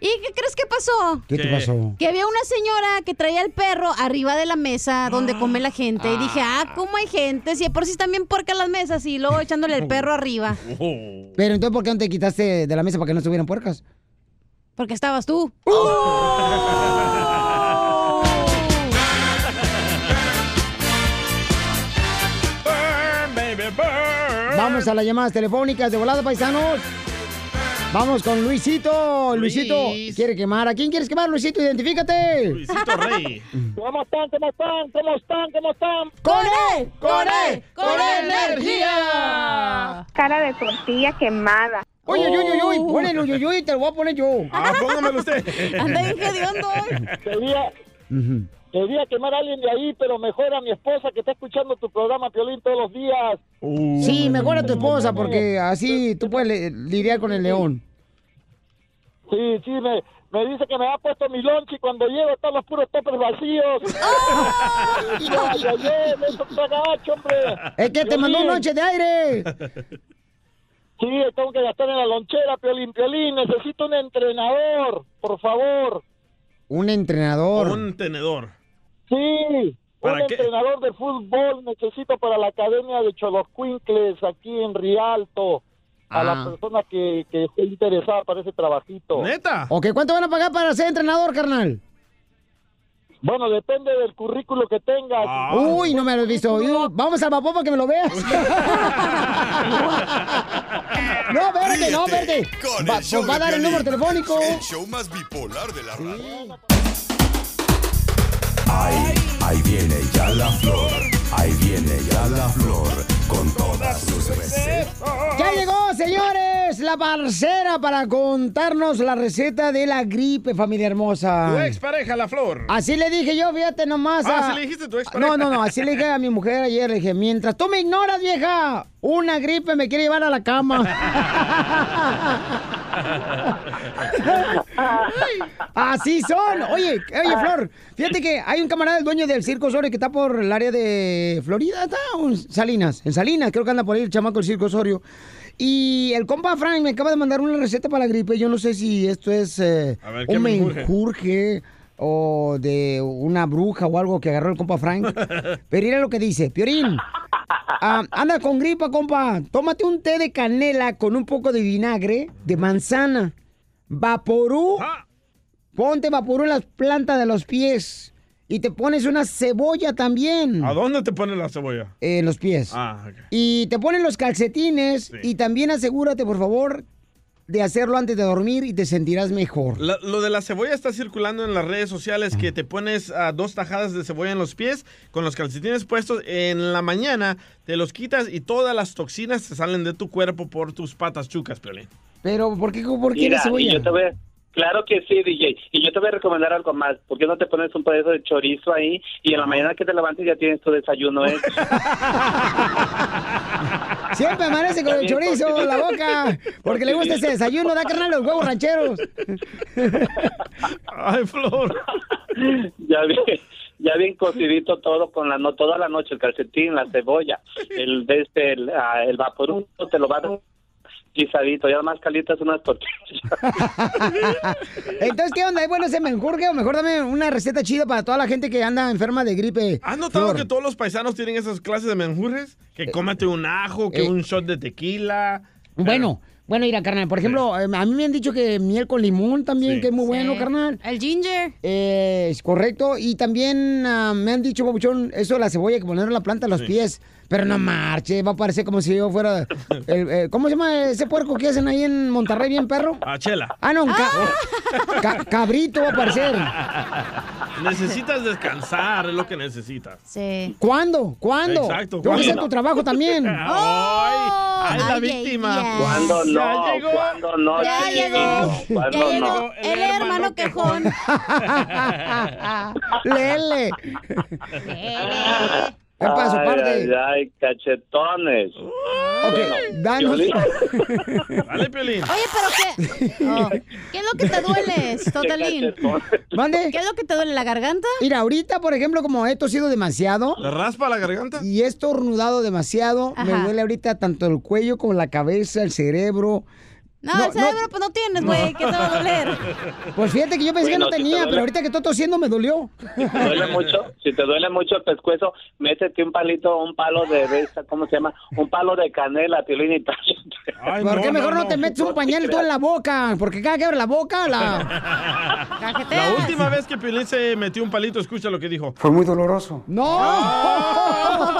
¿Y qué crees que pasó? ¿Qué te pasó? Que había una señora que traía el perro arriba de la mesa donde come la gente. Y dije, ah, ¿cómo hay gente? Si de por sí están bien porcas las mesas y luego echándole el perro arriba. Pero entonces, ¿por qué no te quitaste de la mesa para que no estuvieran puercas? Porque estabas tú. Vamos a las llamadas telefónicas de volada, paisanos. Vamos con Luisito. Luisito quiere quemar. ¿A quién quieres quemar, Luisito? Identifícate. Luisito Rey. ¿Cómo están? ¿Cómo están? ¿Cómo están? ¿Cómo están? ¡Con él! ¡Con él! ¡Con energía! Cara de tortilla quemada. Uy, uy, uy, ponle uy, uy, uy, te lo voy a poner yo. Ah, póngamelo usted. Anda bien hoy. Quería, quería quemar a alguien de ahí, pero mejor a mi esposa que está escuchando tu programa, Piolín, todos los días. Sí, mejor a tu esposa, porque así tú puedes lidiar con el león. Sí, sí, me, me dice que me ha puesto mi lunch y cuando llego están los puros toppers vacíos. ay, ay, ay, eso está gacho, hombre. Es que te mandó un lonche de aire. Sí, tengo que gastar en la lonchera, Piolín, Piolín. Necesito un entrenador, por favor. Un entrenador. Un tenedor. Sí, ¿Para un qué? entrenador de fútbol necesito para la Academia de Choloscuincles aquí en Rialto. A Ah. la persona que, que esté interesada para ese trabajito. ¿Neta? Ok, ¿cuánto van a pagar para ser entrenador, carnal? Bueno, depende del currículo que tengas. Ah. Uy, no me lo has visto. Yo- vamos al vapor para que me lo veas. no, verde, no, Ríete verde. con Va, pues va a dar el número telefónico. El show más bipolar de la radio. Ahí, ahí viene ya la flor, ahí viene ya la flor, con todas sus recetas. Ya llegó, señores, la parcera para contarnos la receta de la gripe, familia hermosa. Tu expareja, la flor. Así le dije yo, fíjate nomás. Ah, a- ¿así le dijiste tu expareja? No, no, no, así le dije a mi mujer ayer, le dije, mientras tú me ignoras, vieja, una gripe me quiere llevar a la cama. Así son. Oye, oye, Flor, fíjate que hay un camarada, el dueño del Circo Osorio, que está por el área de Florida, está en Salinas, en Salinas, creo que anda por ahí el chamaco del Circo Osorio. Y el compa Frank me acaba de mandar una receta para la gripe. Yo no sé si esto es eh, A ver, ¿qué un menjurje? menjurje o de una bruja o algo que agarró el compa Frank. Pero mira lo que dice, Piorín. Ah, anda con gripa, compa. Tómate un té de canela con un poco de vinagre de manzana. Vaporú. Ponte vaporú en las plantas de los pies. Y te pones una cebolla también. ¿A dónde te pone la cebolla? En los pies. Ah, ok. Y te ponen los calcetines. Y también asegúrate, por favor, de hacerlo antes de dormir y te sentirás mejor. La- lo de la cebolla está circulando en las redes sociales que te pones ah, dos tajadas de cebolla en los pies con los calcetines puestos en la mañana, te los quitas y todas las toxinas te salen de tu cuerpo por tus patas chucas, Piolín. Pero, ¿por qué, por qué Mira, la cebolla? y yo te voy a- claro que sí, DJ. Y yo te voy a recomendar algo más. ¿Por qué no te pones un pedazo de chorizo ahí y en la mañana que te levantes ya tienes tu desayuno hecho? Siempre amanece con el chorizo en la boca. Porque le gusta ese desayuno, da carnal los huevos rancheros. Ay, Flor. ya bien, ya bien cocidito todo con la no toda la noche el calcetín, la cebolla, el de este el, ah, el vaporú te lo va a dar guisadito, ya más calientas unas tortillas. Entonces, ¿qué onda? ¿Es bueno ese menjurje o mejor dame una receta chida para toda la gente que anda enferma de gripe? ¿Has notado Flor? que todos los paisanos tienen esas clases de menjurjes? Que cómete un ajo, que eh. un shot de tequila. Bueno, bueno, mira, carnal, por ejemplo, eh, a mí me han dicho que miel con limón también, que es muy bueno, carnal. El ginger. Eh, es correcto. Y también ah, me han dicho, papuchón, eso de la cebolla, que poner en la planta de los pies. Pero no marche, va a parecer como si yo fuera... el- eh, ¿Cómo se llama ese puerco que hacen ahí en Monterrey, bien perro? Ah, chela. Ah, no, un ca- ca- cabrito va a parecer. Necesitas descansar, es lo que necesitas. Sí. ¿Cuándo? ¿Cuándo? Exacto, Tengo que hacer ¿cuándo? tu trabajo también. Ay, ay, la víctima. ay, ¿Cuándo Ya no? llegó. ¿Cuándo no? Ya chiquillo? llegó. ¿Cuándo Ya no? llegó el hermano quejón. Lele. ¿Qué pasó, Ay, parte? ay, ay, cachetones. Ok, danos. Piolín. Dale, Piolín. Oye, pero ¿qué? Oh, ¿Qué es lo que te duele, Totalín? ¿Mande? ¿Qué es lo que te duele, la garganta? Mira, ahorita, por ejemplo, como he tosido demasiado ¿Le raspa la garganta? y he estornudado demasiado, me duele ahorita tanto el cuello como la cabeza, el cerebro. No, el cerebro pues no tienes, güey. ¿Qué te va a doler? Pues fíjate que yo pensé que no si te tenía, pero ahorita que estoy tosiendo me dolió. Si te duele mucho, si te duele mucho el pescuezo, métete un palito, un palo de, ¿cómo se llama? Un palo de canela, Piolín y tal. ¿Por qué mejor no, te metes un pañal todo en la boca? Porque cada que abre la boca, la... La última vez que Piolín se metió un palito, escucha lo que dijo. Fue muy doloroso. ¡No!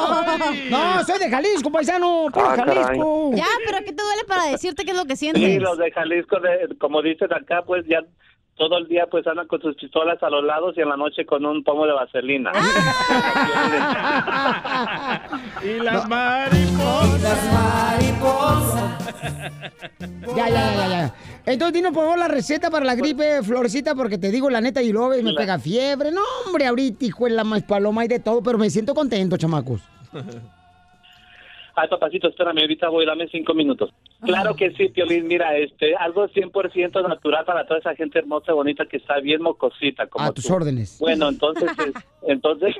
No, soy de Jalisco, paisano. Puro Ah, caray. Jalisco. Ya, pero ¿qué te duele para decirte qué es lo que Sí, los de Jalisco, de, como dicen acá, pues ya todo el día pues andan con sus pistolas a los lados y en la noche con un pomo de vaselina. y las mariposas. Ya, ya, ya, ya. Entonces, dinos por favor la receta para la gripe, Florcita, porque te digo la neta, y luego me La- pega fiebre. No, hombre, ahorita, hijo de la más paloma y de todo, pero me siento contento, chamacos. Ay, papacito, espérame, ahorita voy, dame cinco minutos. Claro que sí, Piolín, mira, este, algo 100% natural para toda esa gente hermosa, bonita, que está bien mocosita, como A tus órdenes. Bueno, entonces, es- entonces,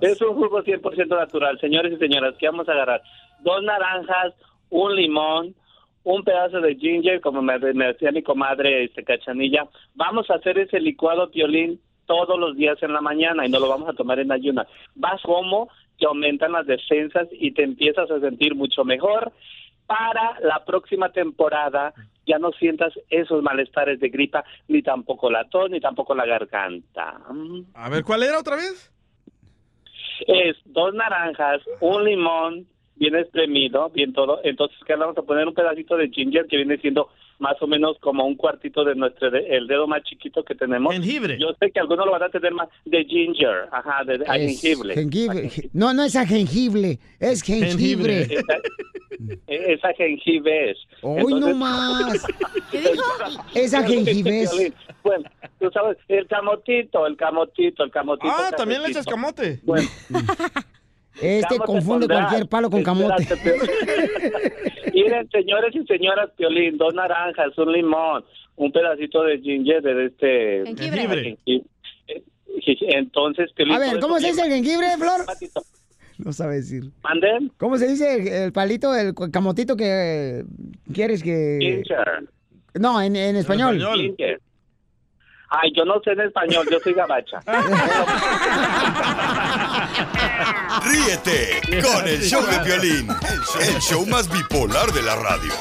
es un jugo 100% natural. Señores y señoras, ¿qué vamos a agarrar? Dos naranjas, un limón, un pedazo de ginger, como me, me decía mi comadre este, Cachanilla. Vamos a hacer ese licuado, Piolín, todos los días en la mañana y no lo vamos a tomar en ayuna. Vas como te aumentan las defensas y te empiezas a sentir mucho mejor para la próxima temporada ya no sientas esos malestares de gripa, ni tampoco la tos, ni tampoco la garganta. A ver, ¿cuál era otra vez? Es dos naranjas, un limón, bien espremido, bien todo. Entonces, ¿qué vamos a poner? Un pedacito de ginger que viene siendo más o menos como un cuartito de nuestro, de- el dedo más chiquito que tenemos. Jengibre. Yo sé que algunos lo van a tener más de ginger, ajá, de, de- a Es jengibre. jengibre. No, no es a jengibre, es jengibre. Esa, esa jengibre es. Hoy no más. Esa jengibre. Bueno, tú sabes, el camotito, el camotito, el camotito. Ah, también le echas camote. Bueno. Este confunde pondrá- cualquier palo con camote. Miren, señores y señoras, Piolín, dos naranjas, un limón, un pedacito de ginger de este... Jengibre. Eh, Entonces, Piolín... A ver, ¿cómo se dice el jengibre, Flor? No sabe decir. ¿Manden? ¿Cómo se dice el palito, el camotito que quieres que...? Ginger. No, en, en español. Ginger. Ay, yo no sé en español, yo soy gabacha. Ríete con el show de violín, el show más bipolar de la radio.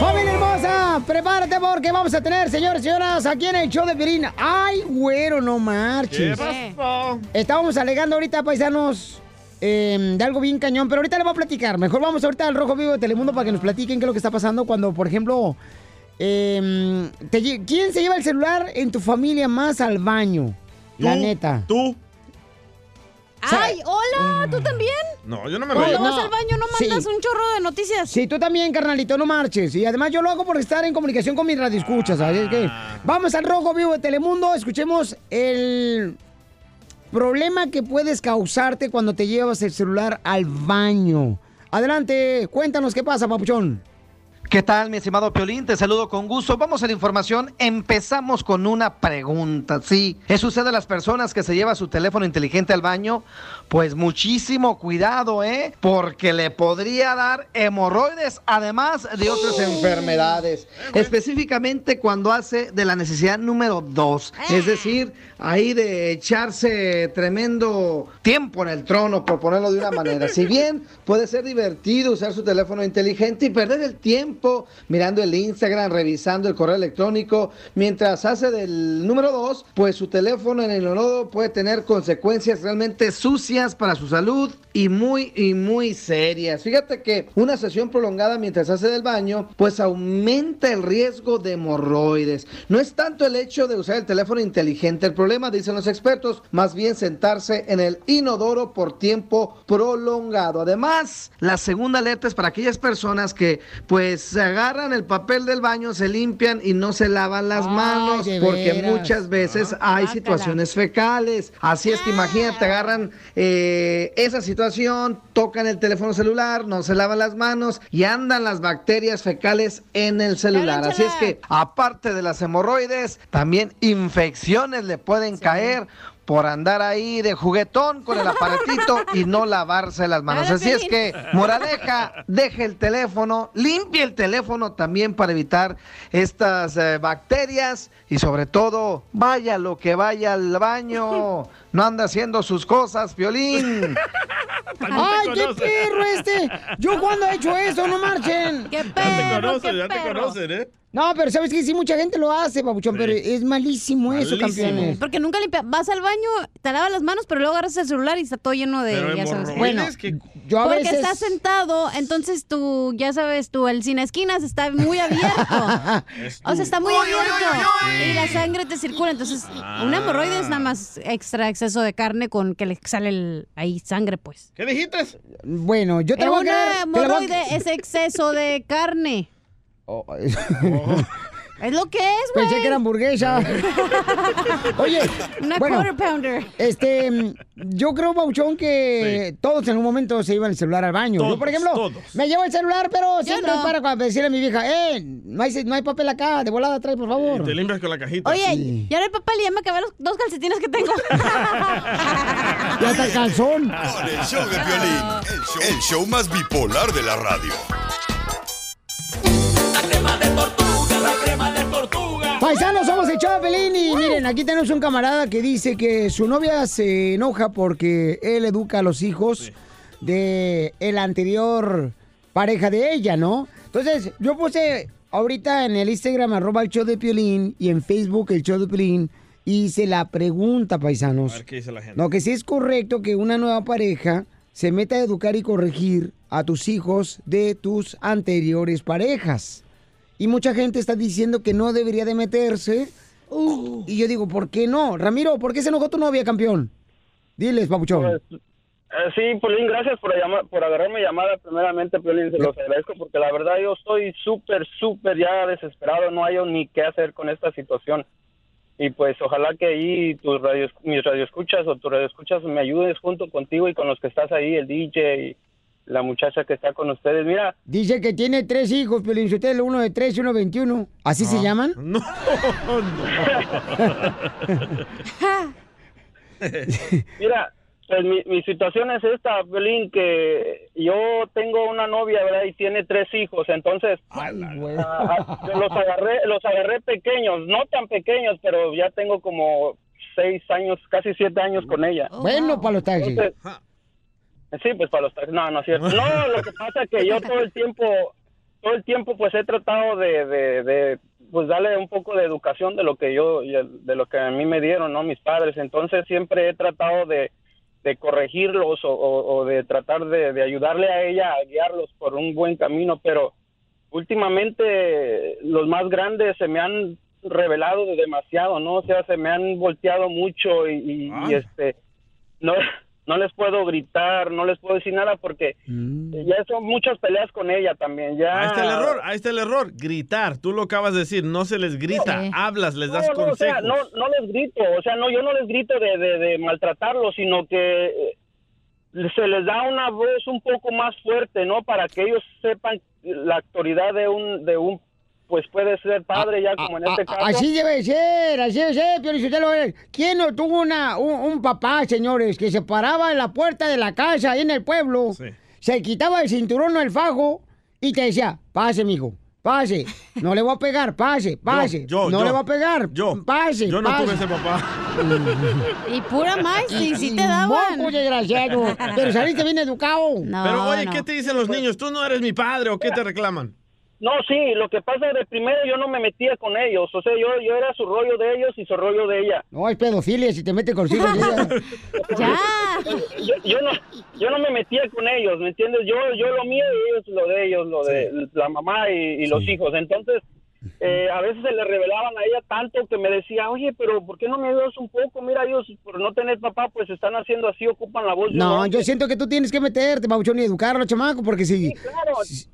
¡Familia hermosa! Prepárate porque vamos a tener, señores y señoras, aquí en el show de Pirina. ¡Ay, güero, no marches! ¿Qué pasó? Estábamos alegando ahorita, paisanos, eh, de algo bien cañón, pero ahorita le voy a platicar. Mejor vamos ahorita al Rojo Vivo de Telemundo para que nos platiquen qué es lo que está pasando cuando, por ejemplo, eh, te lle- ¿quién se lleva el celular en tu familia más al baño? La Tú, neta. Tú. ¡Ay, hola! ¿Tú también? No, yo no me Cuando baño. vas al baño no Sí. mandas un chorro de noticias. Sí, tú también, carnalito, no marches. Y además yo lo hago por estar en comunicación con mis radioescuchas, ¿sabes qué? Vamos al Rojo Vivo de Telemundo, escuchemos el problema que puedes causarte cuando te llevas el celular al baño. Adelante, cuéntanos qué pasa, papuchón. ¿Qué tal, mi estimado Piolín? Te saludo con gusto. Vamos a la información. Empezamos con una pregunta. Sí, ¿es usted de las personas que se lleva su teléfono inteligente al baño? Pues muchísimo cuidado, ¿eh? Porque le podría dar hemorroides, además de otras enfermedades. Específicamente cuando hace de la necesidad número dos. Es decir, ahí de echarse tremendo tiempo en el trono, por ponerlo de una manera. Si bien puede ser divertido usar su teléfono inteligente y perder el tiempo mirando el Instagram, revisando el correo electrónico, mientras hace del número dos, pues su teléfono en el inodo puede tener consecuencias realmente sucias para su salud y muy y muy serias. Fíjate que una sesión prolongada mientras hace del baño, pues aumenta el riesgo de hemorroides. No es tanto el hecho de usar el teléfono inteligente, el problema, dicen los expertos, más bien sentarse en el inodoro por tiempo prolongado. Además, la segunda alerta es para aquellas personas que pues se agarran el papel del baño, se limpian y no se lavan las manos, porque veras. muchas veces hay situaciones fecales. Así es que imagínate, agarran eh, esa situación, tocan el teléfono celular, no se lavan las manos y andan las bacterias fecales en el celular. Así es que, aparte de las hemorroides, también infecciones le pueden caer por andar ahí de juguetón con el aparatito y no lavarse las manos. Así es que, moraleja, deje el teléfono, limpie el teléfono también para evitar estas eh, bacterias y sobre todo, vaya lo que vaya al baño. No anda haciendo sus cosas, Violín. ¡Ay, qué perro este! Yo cuando he hecho eso, no marchen. ¡Qué Ya te conocen, ya te conocen, ¿eh? No, pero sabes que sí, mucha gente lo hace, papuchón, pero es malísimo eso, Malísimo. campeones. Porque nunca limpia. Vas al baño, te lavas las manos, pero luego agarras el celular y está todo lleno de. Pero ya sabes. que- Yo a Porque veces... estás sentado, entonces tú, ya sabes, tú, el sin esquinas está muy abierto. o sea, está muy abierto. Y la sangre te circula. Entonces, un hemorroide es nada más extra exceso de carne con que le sale el- ahí sangre, pues. ¿Qué dijiste? Bueno, yo te lo voy a Una hemorroide es exceso de carne. Oh, Es lo que es, güey. Pensé que era hamburguesa. Oye, Una bueno, quarter pounder. Este, yo creo, Bauchón, que todos en algún momento se iban el celular al baño. yo, por Todos, ejemplo, todos. me llevo el celular, pero siempre no. para cuando decirle a mi vieja, eh, no hay, no hay papel acá, de volada trae, por favor. Y te limpias con la cajita. Oye, y ahora el papá le llama que ver los dos calcetines que tengo. Ya está el calzón. Con el show de violín, el show, el show más bipolar de la radio. Paisanos, somos el show de Pelín y miren, aquí tenemos un camarada que dice que su novia se enoja porque él educa a los hijos de el anterior pareja de ella, ¿no? Entonces, yo puse ahorita en el Instagram arroba el show de Piolín y en Facebook el show de Piolín hice la pregunta, A paisanos. ver qué dice la gente. No, que si es correcto que una nueva pareja se meta a educar y corregir a tus hijos de tus anteriores parejas. Y mucha gente está diciendo que no debería de meterse. Y yo digo, ¿por qué no? Ramiro, ¿por qué se enojó tu novia, campeón? Diles, papuchón. Eh, sí, Piolín, gracias por, llamar, por agarrarme llamada primeramente, Piolín, se los agradezco porque la verdad yo estoy súper, súper ya desesperado, no hay ni qué hacer con esta situación. Y pues ojalá que ahí tus radios, mis radioescuchas o tus radioescuchas me ayudes junto contigo y con los que estás ahí, el DJ y la muchacha que está con ustedes. Mira, Dice que tiene tres hijos, Pelín Sotelo, uno de tres y uno de 21. ¿Así se llaman? No, Mira, pues mi, mi situación es esta, Belín, que yo tengo una novia, ¿verdad? Y tiene tres hijos, entonces ah, ah, los agarré, los agarré pequeños, no tan pequeños, pero ya tengo como seis años, casi siete años con ella. bueno, para los taxis. Entonces, Sí, pues para los taxis. No, no es cierto. No, lo que pasa es que yo todo el tiempo, todo el tiempo, pues he tratado de, de, de, pues darle un poco de educación de lo que yo, de lo que a mí me dieron, ¿no? Mis padres. Entonces siempre he tratado de, de corregirlos o, o- o de tratar de, de ayudarle a ella a guiarlos por un buen camino, pero últimamente los más grandes se me han revelado de demasiado, ¿no? O sea, se me han volteado mucho y, y- y, este no no les puedo gritar, no les puedo decir nada porque ya son muchas peleas con ella también. Ya Ahí está el error, ahí está el error. Gritar, tú lo acabas de decir, no se les grita, hablas, les das no, no, o consejos. sea, no, no les grito, o sea, no, yo no les grito de, de, de maltratarlos, sino que eh, se les da una voz un poco más fuerte, ¿no? Para que ellos sepan la autoridad de un, de un, pues puede ser padre ya como en este caso. Así debe ser, así debe ser, Piolín. ¿Quién no tuvo una, un, un papá, señores, que se paraba en la puerta de la casa ahí en el pueblo, se quitaba el cinturón o el fajo y te decía, pase, mijo, pase, no le voy a pegar, pase, pase, yo, no yo. le voy a pegar, pase, Yo no pase. tuve ese papá. Y pura más, sí, sí te daban. moco, desgraciado. Pero saliste bien educado. Pero oye, ¿qué te dicen los niños? ¿Tú no eres mi padre o qué te reclaman? No, sí, lo que pasa es que primero yo no me metía con ellos, o sea, yo, yo era su rollo de ellos y su rollo de ella. No, es pedofilia si te metes con los hijos ella. Yo, yo no, yo no me metía con ellos, ¿me entiendes? Yo, yo lo mío y ellos lo de ellos, lo de la mamá y, y los hijos. Entonces, eh, a veces se le revelaban a ella tanto que me decía, oye, pero ¿por qué no me ayudas un poco? Mira, ellos por no tener papá, pues están haciendo así, ocupan la voz. No, hombre". yo siento que tú tienes que meterte, Babuchón, y educar a los chamacos, porque si, Claro, si,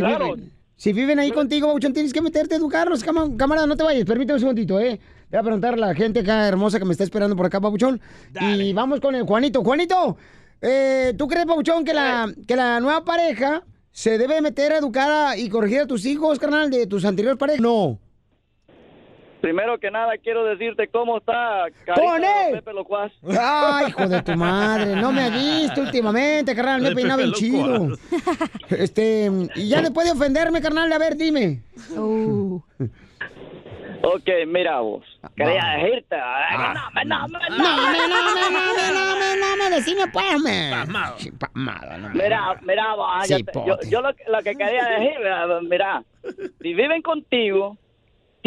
Claro. viven, si viven ahí contigo, Babuchón, tienes que meterte a educarlos. Camarada, no te vayas, permíteme un segundito, ¿eh? Voy a preguntar a la gente acá hermosa que me está esperando por acá, Babuchón. Y vamos con el Juanito. Juanito, eh, ¿tú crees, Babuchón, que la, que la nueva pareja se debe meter a educar a- y corregir a tus hijos, carnal, de tus anteriores parejas? No. Primero que nada, quiero decirte cómo está ¡Con Carita Pepe Locuaz. Ay, hijo de tu madre, no me has visto últimamente, carnal, me he peinado bien chido. Este, y ya después de ofenderme, carnal, a ver, dime. Ok, mira vos. Quería decirte. Ah. No, me- no, me- No, me, no, me, no, me, no, me, no me, decime pues, me. Pasmado, no. Mira, mira, vos, ah, Sí, yo, lo, lo que quería decir, mira, si viven contigo,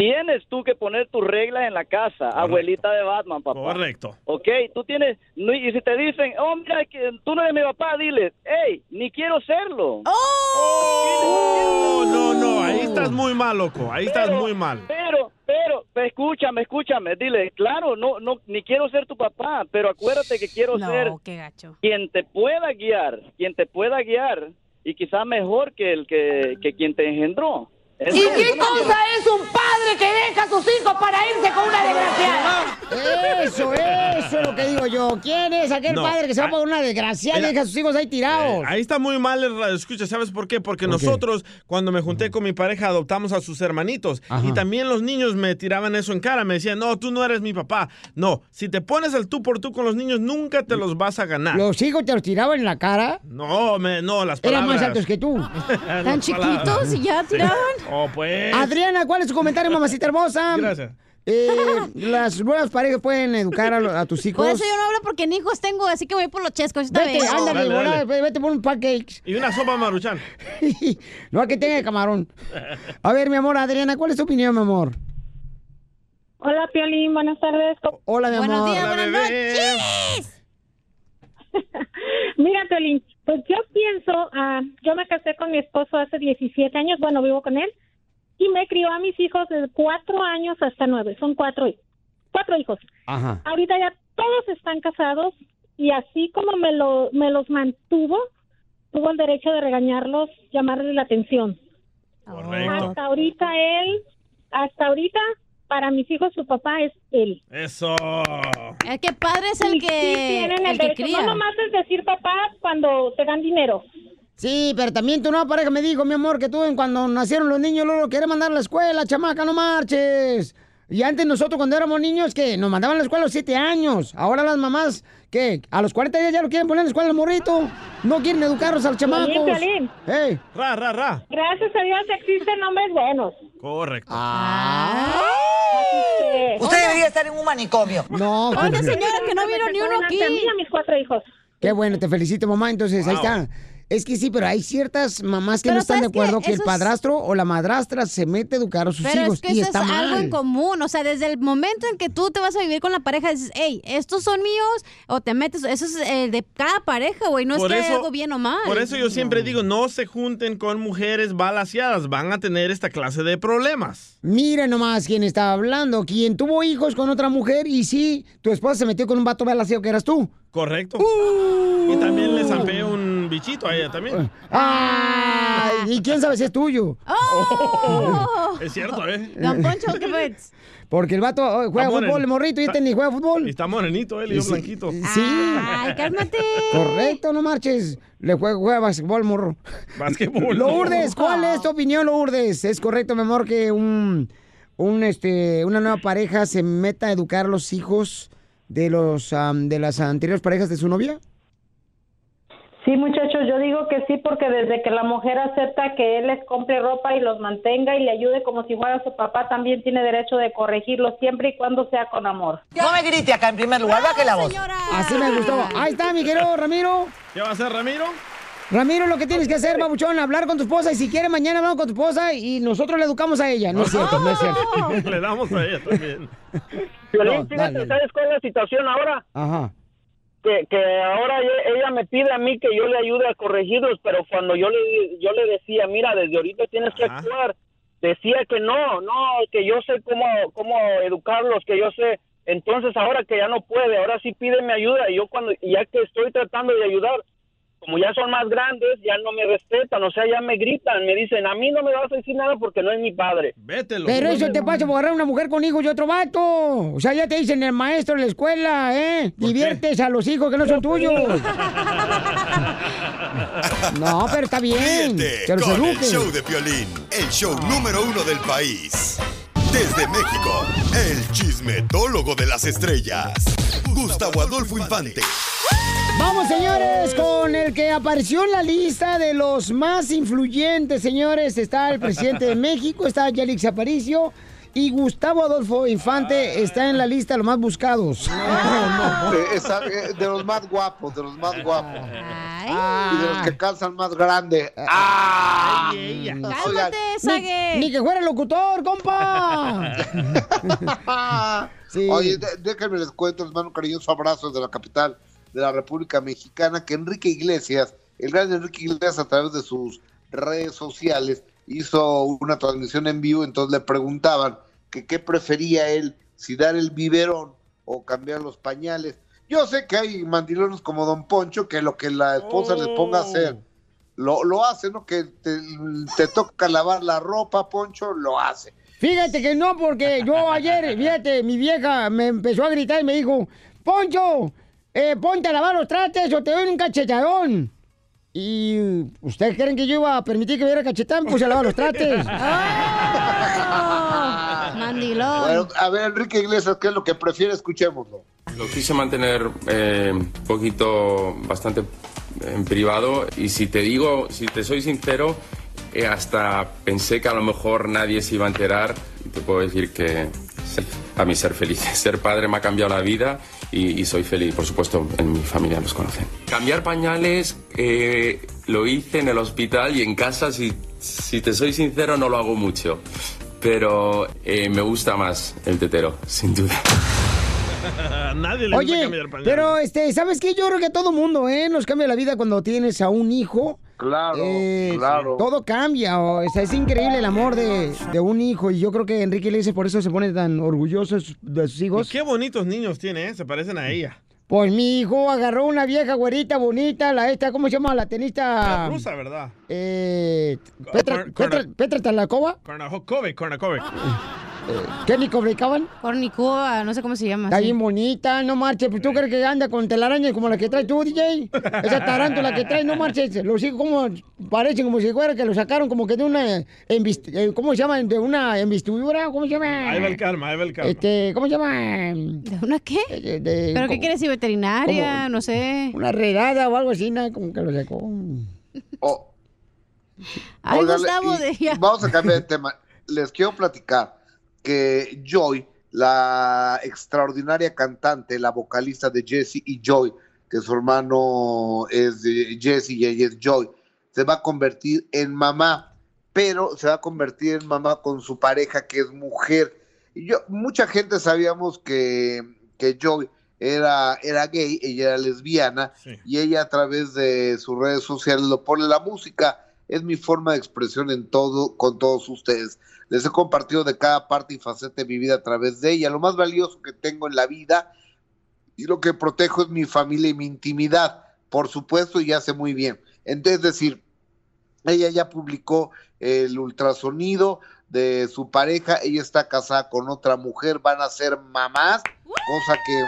tienes tú que poner tus reglas en la casa, abuelita de Batman, papá. Correcto. Ok, tú tienes, no, y si te dicen, oh, mira, que tú no eres mi papá, diles, hey, ni quiero serlo. Oh, no, no, ahí estás muy mal, loco. Ahí estás muy mal. Pero, pero, pero, escúchame, escúchame, dile, claro, no, no, ni quiero ser tu papá, pero acuérdate que quiero No, ser qué gacho. quien te pueda guiar, quien te pueda guiar, y quizás mejor que el que, que quien te engendró. ¿Y qué cosa es un padre que deja a sus hijos para irse con una desgraciada? Eso, eso es lo que digo yo. ¿Quién es aquel No, padre que se va ah, por una desgraciada y mira. deja a sus hijos ahí tirados? Eh, ahí está muy mal el radio escucha, ¿sabes por qué? Porque nosotros, cuando me junté con mi pareja, adoptamos a sus hermanitos. Ajá. Y también los niños me tiraban eso en cara. Me decían, no, tú no eres mi papá. No, si te pones el tú por tú con los niños, nunca te los vas a ganar. ¿Los hijos te los tiraban en la cara? No, me, no, las Eran palabras. más altos que tú. ¿Tan palabras. chiquitos y ya tiraban? Oh, pues. Adriana, ¿cuál es tu comentario, mamacita hermosa? Gracias. Eh, las nuevas parejas pueden educar a, lo- a tus hijos. Por eso yo no hablo porque ni hijos tengo, así que voy por los chescos. Vete, ándale, Dale, dale. vete por un pancakes. Y una sopa maruchan. no, que tenga camarón. A ver, mi amor, Adriana, ¿cuál es tu opinión, mi amor? Hola, Piolín, buenas tardes. Hola, mi Buenos amor. días, Hola, buenas bebé. Mira, Piolín, pues yo pienso, ah, yo me casé con mi esposo hace 17 años, bueno, vivo con él, y me crió a mis hijos de 4 años hasta 9, son cuatro, hi- cuatro hijos. Ajá. Ahorita ya todos están casados y así como me, lo, me los mantuvo, tuvo el derecho de regañarlos, llamarles la atención. Correcto. Hasta ahorita él, hasta ahorita, para mis hijos su papá es él. Eso. Es que padre es el que, sí tienen el el que derecho. cría. No nomás es decir papá cuando te dan dinero. Sí, pero también tu nueva pareja me dijo, mi amor, que tú en cuando nacieron los niños luego quieres mandar a la escuela, chamaca, no marches. Y antes nosotros cuando éramos niños, que nos mandaban a la escuela a los 7 años. Ahora las mamás, que a los 40 días ya lo quieren poner en la escuela al morrito. No quieren educarlos a los chamacos. Piolín, Piolín. Ey. Ra, ra, ra. Gracias a Dios existen hombres buenos. Correcto. Usted debería estar en un manicomio. No. Oiga, señora, que no vino ni uno aquí. A mis cuatro hijos. Qué bueno, te felicito, mamá. Entonces, ahí está. Es que sí, pero hay ciertas mamás que Pero no están de acuerdo que el Eso es- padrastro o la madrastra se mete a educar a sus Pero hijos es que y eso está es mal. algo en común. O sea, desde el momento en que tú te vas a vivir con la pareja, dices, hey, estos son míos, o te metes, eso es el de cada pareja, güey. No es que haya algo bien o mal. por eso yo siempre digo, no se junten con mujeres balaseadas, van a tener esta clase de problemas. Mira nomás quién estaba hablando, quien tuvo hijos con otra mujer y sí, tu esposa se metió con un vato balaseado que eras tú. Correcto. Uh. Y también le zampé un bichito a ella también. Ay, ¿y quién sabe si es tuyo? Es cierto, ¿eh? Don Poncho, ¿qué ves? Porque el vato oh, juega Está fútbol, el morrito, y este ni juega fútbol. Y está morenito él y yo Sí, blanquito. Sí. Ay, cálmate. Correcto, no marches. Le juega, juega básquetbol, morro. Básquetbol. Lourdes, ¿cuál es tu opinión, Lourdes? ¿Es correcto, mi amor, que un, un este, una nueva pareja se meta a educar a los hijos de los am, de las anteriores parejas de su novia? Sí, muchachos, yo digo que sí porque desde que la mujer acepta que él les compre ropa y los mantenga y le ayude como si fuera su papá, también tiene derecho de corregirlo siempre y cuando sea con amor. No me grite acá en primer lugar, baje la voz. Así me gustó. Ahí está, mi querido Ramiro. ¿Qué va a hacer, Ramiro? Ramiro, lo que tienes que hacer, babuchón, hablar con tu esposa y si quiere mañana hablamos con tu esposa y nosotros le educamos a ella. No es cierto, no es cierto. Le damos a ella también. Violín, No, fíjate, dale. ¿sabes cuál es la situación ahora? Ajá. Que, que ahora ella me pide a mí que yo le ayude a corregirlos, pero cuando yo le, yo le decía, mira, desde ahorita tienes que actuar, decía que no, no, que yo sé cómo, cómo educarlos, que yo sé. Entonces ahora que ya no puede, ahora sí pídeme ayuda y yo cuando, ya que estoy tratando de ayudar, como ya son más grandes, ya no me respetan, o sea, ya me gritan, me dicen, a mí no me vas a decir nada porque no es mi padre. Vételo. Pero eso te pasa por agarrar una mujer con hijos y otro vato. O sea, ya te dicen el maestro en la escuela, ¿eh? Diviertes a los hijos que no son tuyos. No, pero está bien. Ríete Que los con el show de Piolín, el show número uno del país. Desde México, el chismetólogo de las estrellas, Gustavo Adolfo Infante. Vamos, señores, con el que apareció en la lista de los más influyentes, señores. Está el presidente de México, está Yalix Aparicio. Y Gustavo Adolfo Infante está en la lista de los más buscados. Eh, esa- de los más guapos, de los más guapos. Y de los que calzan más grande. ¡Ah! ¡Cálmate, Ni, ni que fuera locutor, compa. Sí. Oye, de- déjenme les cuento, les mando un cariñoso abrazo desde la capital de la República Mexicana, que Enrique Iglesias, el gran Enrique Iglesias a través de sus redes sociales, hizo una transmisión en vivo, entonces le preguntaban que qué prefería él, si dar el biberón o cambiar los pañales. Yo sé que hay mandilones como Don Poncho, que lo que la esposa les ponga a hacer, lo, lo hace, ¿no? Que te, te toca lavar la ropa, Poncho, lo hace. Fíjate que no, porque yo ayer, fíjate, mi vieja me empezó a gritar y me dijo, Poncho, eh, ponte a lavar los trastes o te doy un cachetadón. Y ustedes creen que yo iba a permitir que hubiera cachetán, pues a lavar los trastes. Mandilón. Bueno, a ver, Enrique Iglesias, ¿qué es lo que prefiere? Escuchémoslo. Lo quise mantener eh, un poquito, bastante en privado y si te digo, si te soy sincero, eh, hasta pensé que a lo mejor nadie se iba a enterar. Te puedo decir que sí, a mí ser feliz, ser padre me ha cambiado la vida y, y soy feliz, por supuesto, en mi familia los conocen. Cambiar pañales eh, lo hice en el hospital y en casa, si, si te soy sincero, no lo hago mucho. Pero eh, me gusta más el tetero, sin duda. Nadie le gusta Oye, cambiar pañales. pero este, ¿sabes qué? Yo creo que a todo mundo, ¿eh? Nos cambia la vida cuando tienes a un hijo. Claro, Eh, claro. Todo cambia, o sea, es increíble el amor de, de un hijo y yo creo que Enrique Iglesias por eso se pone tan orgulloso de sus- Y hijos. qué bonitos niños tiene, ¿eh? Se parecen a ella. Pues mi hijo agarró una vieja güerita bonita, la esta, ¿cómo se llama? La tenista... La rusa, ¿verdad? Eh, Petra, Cor- Petra, corna- Petra Talakova, Kornakovic, Kornakovic. Kenny Cobricaban. Cornicua, no sé cómo se llama. Está sí. bien bonita, no marches. Pues tú crees que anda con telarañas como la que traes tú, DJ. Esa tarántula que traes, no marches. Los hijos como parecen como si fuera que lo sacaron como que de una eh, ¿cómo se llama? De una investidura, ¿cómo se llama? Ahí va el karma, ahí va el karma. Este, ¿cómo se llama? ¿De una qué? De, de- ¿Pero qué quieres decir? ¿Veterinaria? como- No sé. Una redada o algo así, ¿no? como que lo sacó. Oh, Ay, Óigale, Gustavo, y- de ya. Vamos a cambiar de tema. Les quiero platicar que Joy, la extraordinaria cantante, la vocalista de Jesse y Joy, que su hermano es Jesse y ella es Joy, se va a convertir en mamá, pero se va a convertir en mamá con su pareja que es mujer. Y yo, mucha gente sabíamos que, que Joy era, era gay, ella era lesbiana, y ella a través de sus redes sociales lo pone la música. Es mi forma de expresión en todo, con todos ustedes. Les he compartido de cada parte y faceta de mi vida a través de ella. Lo más valioso que tengo en la vida y lo que protejo es mi familia y mi intimidad, por supuesto, y hace muy bien. Entonces, es decir, ella ya publicó el ultrasonido de su pareja, ella está casada con otra mujer, van a ser mamás, cosa que,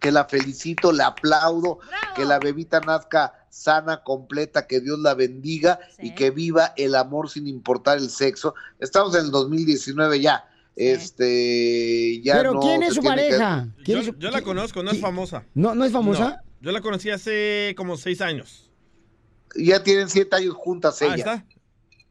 que la felicito, la aplaudo, que la bebita nazca sana, completa, que Dios la bendiga y que viva el amor sin importar el sexo. Estamos en el 2019 ya. Este, ya Pero no ¿quién es su que- pareja? ¿Quién Yo, es su- yo la conozco, no es famosa. ¿No, ¿No es famosa? No, yo la conocí hace como seis años. Ya tienen siete años juntas ellas. está.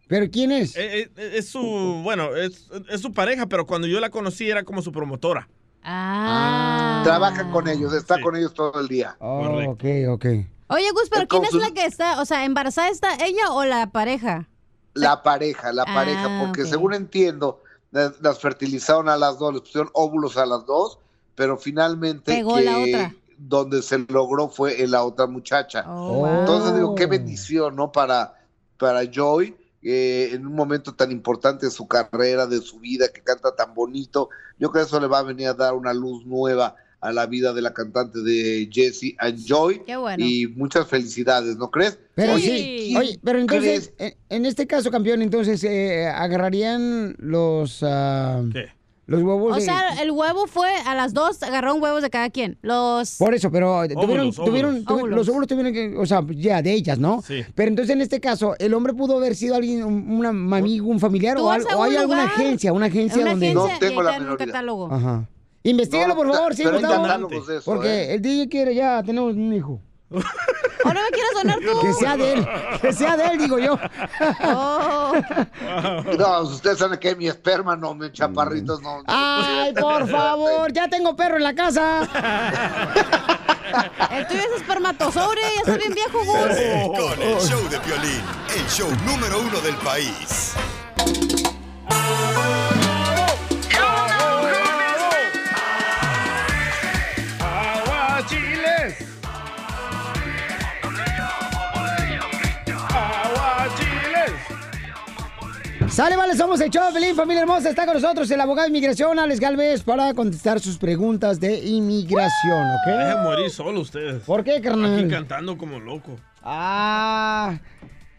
¿Pero quién es? Eh, eh, Es, su, bueno, es, es su pareja, pero cuando yo la conocí era como su promotora. Ah. Trabaja con ellos, está con ellos todo el día. Oh, ok, ok. Oye, Gus, pero ¿quién es la que está, o sea, embarazada está ella o la pareja? La pareja, la Ah, pareja, porque según entiendo, las, fertilizaron a las dos, les pusieron óvulos a las dos, pero finalmente Pegó que la otra. donde se logró fue en la otra muchacha. wow. Entonces digo, qué bendición, ¿no? Para, para Joy, eh, en un momento tan importante de su carrera, de su vida, que canta tan bonito. Yo creo que eso le va a venir a dar una luz nueva a la vida de la cantante de Jessie and Joy. Qué bueno. Y muchas felicidades, ¿no crees? Pero Oye, sí, ¿quién oye, pero entonces, crees? en, este caso, campeón, entonces, eh, ¿agarrarían los, ah, Los huevos O de- sea, el huevo fue a las dos, agarraron huevos de cada quien. Los. Por eso, pero tuvieron, Óvulos, tuvieron, óvulos. tuvi- Óvulos. los óvulos tuvieron que, o sea, ya, de ellas, ¿no? Sí. Pero entonces en este caso, ¿el hombre pudo haber sido alguien, un, una amigo, un familiar Tú o, vas al- a o hay alguna agencia, una agencia una donde... agencia y ahí está en un catálogo. Ajá. Investígalo, No, por favor, sí, Gustavo. Porque ¿eh? el DJ quiere ya, tenemos un hijo. ¿O no me quieres donar tú? Que sea de él, que sea de él, digo yo. Oh. No, ustedes saben que mi esperma no, mi chaparritos no. Ay, por favor, ya tengo perro en la casa. El tuyo es espermatozoide, ya está bien viejo, Gus. Con el show de violín, el show número uno del país. Sale, vale, somos el show Pelín, familia hermosa. Está con nosotros el abogado de inmigración, Alex Galvez, para contestar sus preguntas de inmigración, ¿ok? Dejen morir solo ustedes. ¿Por qué, carnal? Aquí cantando como loco. Ah.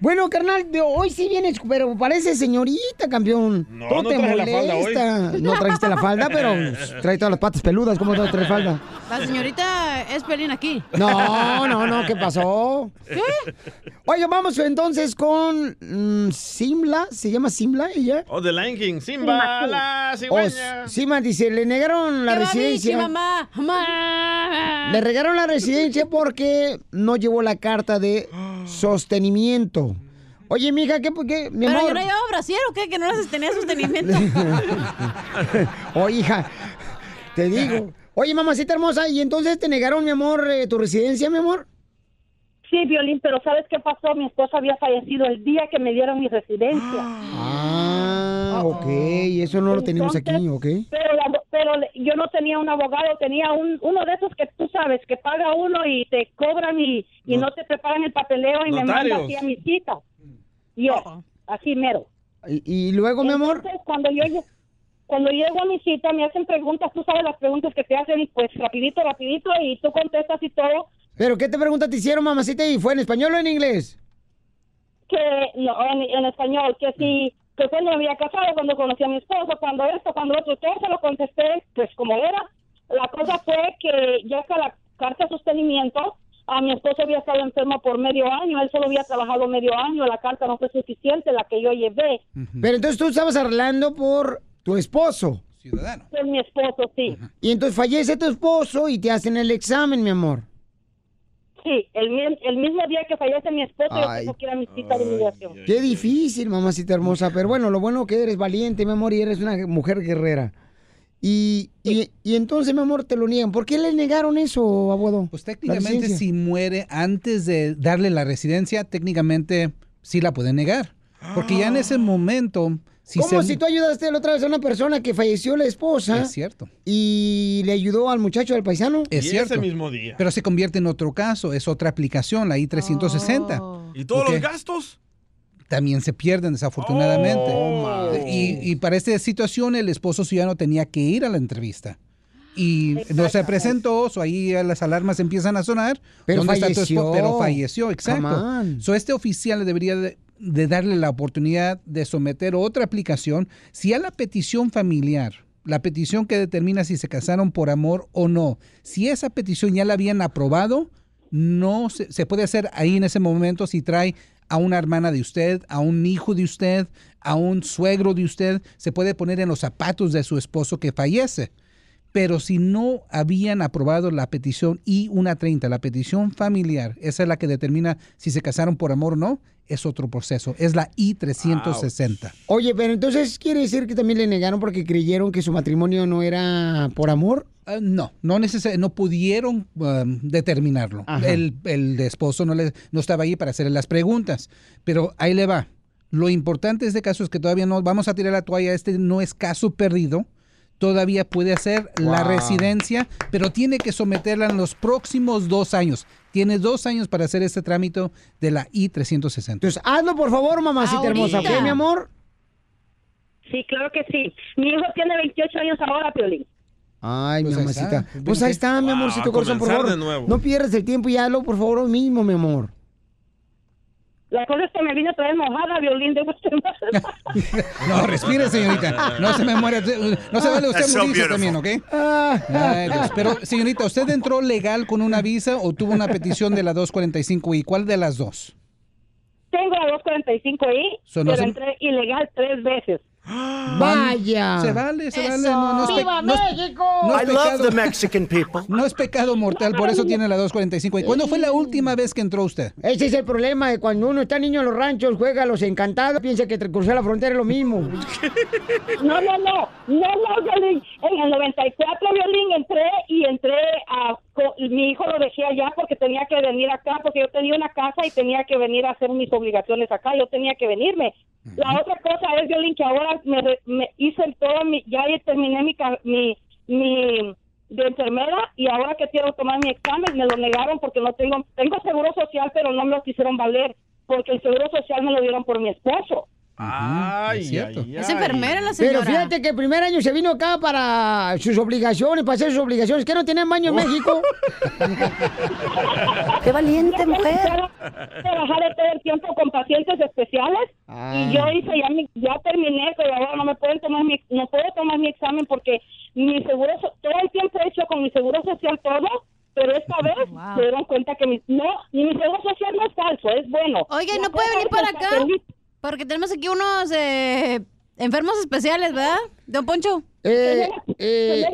Bueno, carnal, de hoy sí vienes, pero parece señorita, campeón. No, Todo no te traje la falda hoy. molesta. No trajiste la falda, pero trae todas las patas peludas. ¿Cómo no trae falda? La señorita es Pelín aquí. No, no, no, ¿qué pasó? ¿Qué? Oye, vamos entonces con mm, Simla. ¿Se llama Simla ella? Oh, The Lion King. Simba, la Oh, cigüeña. Simba dice, le negaron la ¡Que va residencia. Mamá! ¡Mamá! Le regaron la residencia porque no llevó la carta de sostenimiento. Oye, mija, ¿qué, qué mi ¿Pero amor? yo no llevaba brasier o qué? Que no les tenía sostenimiento. Oye, hija, te digo. Oye, mamacita hermosa, ¿y entonces te negaron, mi amor, eh, tu residencia, mi amor? Sí, Violín, pero ¿sabes qué pasó? Mi esposo había fallecido el día que me dieron mi residencia. Ah, ok, eso no lo tenemos aquí, ¿ok? Pero, la- pero yo no tenía un abogado, tenía un, uno de esos que tú sabes, que paga uno y te cobran y, y no, te preparan el papeleo y me manda Notarios. así a mi cita. Yo, así mero. ¿Y, y luego, mi amor? Cuando yo cuando llego a mi cita me hacen preguntas, tú sabes las preguntas que te hacen y pues rapidito, rapidito y tú contestas y todo, ¿Pero qué te pregunta te hicieron, mamacita? ¿Y fue en español o en inglés? que no, en, en español, que si que cuando me había casado, cuando conocí a mi esposo, cuando esto, cuando otro, todo se lo contesté, pues como era. La cosa fue que ya que la carta de sostenimiento, a mi esposo había estado enfermo por medio año, él solo había trabajado medio año, la carta no fue suficiente, la que yo llevé. Pero entonces tú estabas arreglando por tu esposo. Ciudadano. Pues mi esposo, sí. Y entonces fallece tu esposo y te hacen el examen, mi amor. Sí, el, mi- el mismo día que fallece mi esposo, Ay. yo tengo que ir a mi cita de inmigración. Qué difícil, mamacita hermosa. Pero bueno, lo bueno que eres valiente, mi amor, y eres una mujer guerrera. Y, y, y entonces, mi amor, te lo niegan. ¿Por qué le negaron eso, abuelo? Pues técnicamente si muere antes de darle la residencia, técnicamente sí la pueden negar. Porque ya en ese momento, si Como se... si tú ayudaste la otra vez a una persona que falleció la esposa. Es cierto. Y le ayudó al muchacho del paisano. Es cierto. día. Pero se convierte en otro caso, es otra aplicación, la I-360. ¿Y todos los gastos? También se pierden, desafortunadamente. Oh, y, y para esta situación, el esposo ciudadano tenía que ir a la entrevista. Y no se presentó, so ahí las alarmas empiezan a sonar. Pero ¿Dónde está tu falleció. esposo? Pero falleció, exacto. So este oficial le debería de, de darle la oportunidad de someter otra aplicación. Si a la petición familiar, la petición que determina si se casaron por amor o no, si esa petición ya la habían aprobado, no se, se puede hacer ahí en ese momento si trae a una hermana de usted, a un hijo de usted, a un suegro de usted, se puede poner en los zapatos de su esposo que fallece. Pero si no habían aprobado la petición I-130, la petición familiar, esa es la que determina si se casaron por amor o no, es otro proceso. Es la I-360. Oye, pero entonces quiere decir que también le negaron porque creyeron que su matrimonio no era por amor. Ah, no, no neces- no pudieron um, determinarlo. El, el esposo no, le, no estaba ahí para hacerle las preguntas. Pero ahí le va. Lo importante de este caso es que todavía no vamos a tirar la toalla. Este no es caso perdido. Todavía puede hacer la Wow. residencia, pero tiene que someterla en los próximos dos años. Tiene dos años para hacer este trámite de la I-360. Entonces, hazlo por favor, mamacita hermosa, ¿ok, mi amor? Sí, claro que sí. Mi hijo tiene 28 años ahora, Piolín. Ay, Pues mi mamacita. Pues ahí está, mi Ah, amorcito a corazón, por favor. de nuevo. No pierdas el tiempo y hazlo, por favor, hoy mismo, mi amor. La cosa es que me vine a traer mojada, violín de Guatemala. No, respire, señorita. No se me muere. No se vale usted so morirse también, ¿ok? Ay, Dios. Pero, señorita, ¿usted entró legal con una visa o tuvo una petición de la 245i? ¿Cuál de las dos? Tengo la 245i, So, no pero se- entré ilegal tres veces. Vaya. Se vale, se vale. No, no ¡Viva no es- México! no es I love pecado. the Mexican people. No es pecado mortal, por eso tiene la 245i. ¿Cuándo fue la última vez que entró usted? Ese es el problema de cuando uno está niño en los ranchos, juega a los encantados, piensa que cruzar la frontera es lo mismo. No, no, no, no, no, Violín. En el 94, Violín, entré y entré a... Mi hijo lo dejé allá porque tenía que venir acá, porque yo tenía una casa y tenía que venir a hacer mis obligaciones acá, yo tenía que venirme. La otra cosa es, Violín, que ahora me, me hice todo, mi, ya terminé mi, ca- mi, mi de enfermera y ahora que quiero tomar mi examen me lo negaron porque no tengo, tengo seguro social, pero no me lo quisieron valer porque el seguro social me lo dieron por mi esposo. Ay, cierto. ay, Es enfermera la Pero señora. fíjate que el primer año se vino acá para sus obligaciones, para hacer sus obligaciones. ¿Qué no tienen baño en México? ¡Qué valiente mujer! Trabajar todo el tiempo con pacientes especiales Ah. y yo hice ya mi- ya terminé, pero ahora no me pueden tomar mi no puedo tomar mi examen porque mi seguro todo el tiempo he hecho con mi seguro social todo, pero esta vez se dieron cuenta que mi no ni mi seguro social no es falso, es bueno. Oye, ¿no puede venir es para acá? Porque tenemos aquí unos eh, enfermos especiales, ¿verdad? Don Poncho. Eh, eh,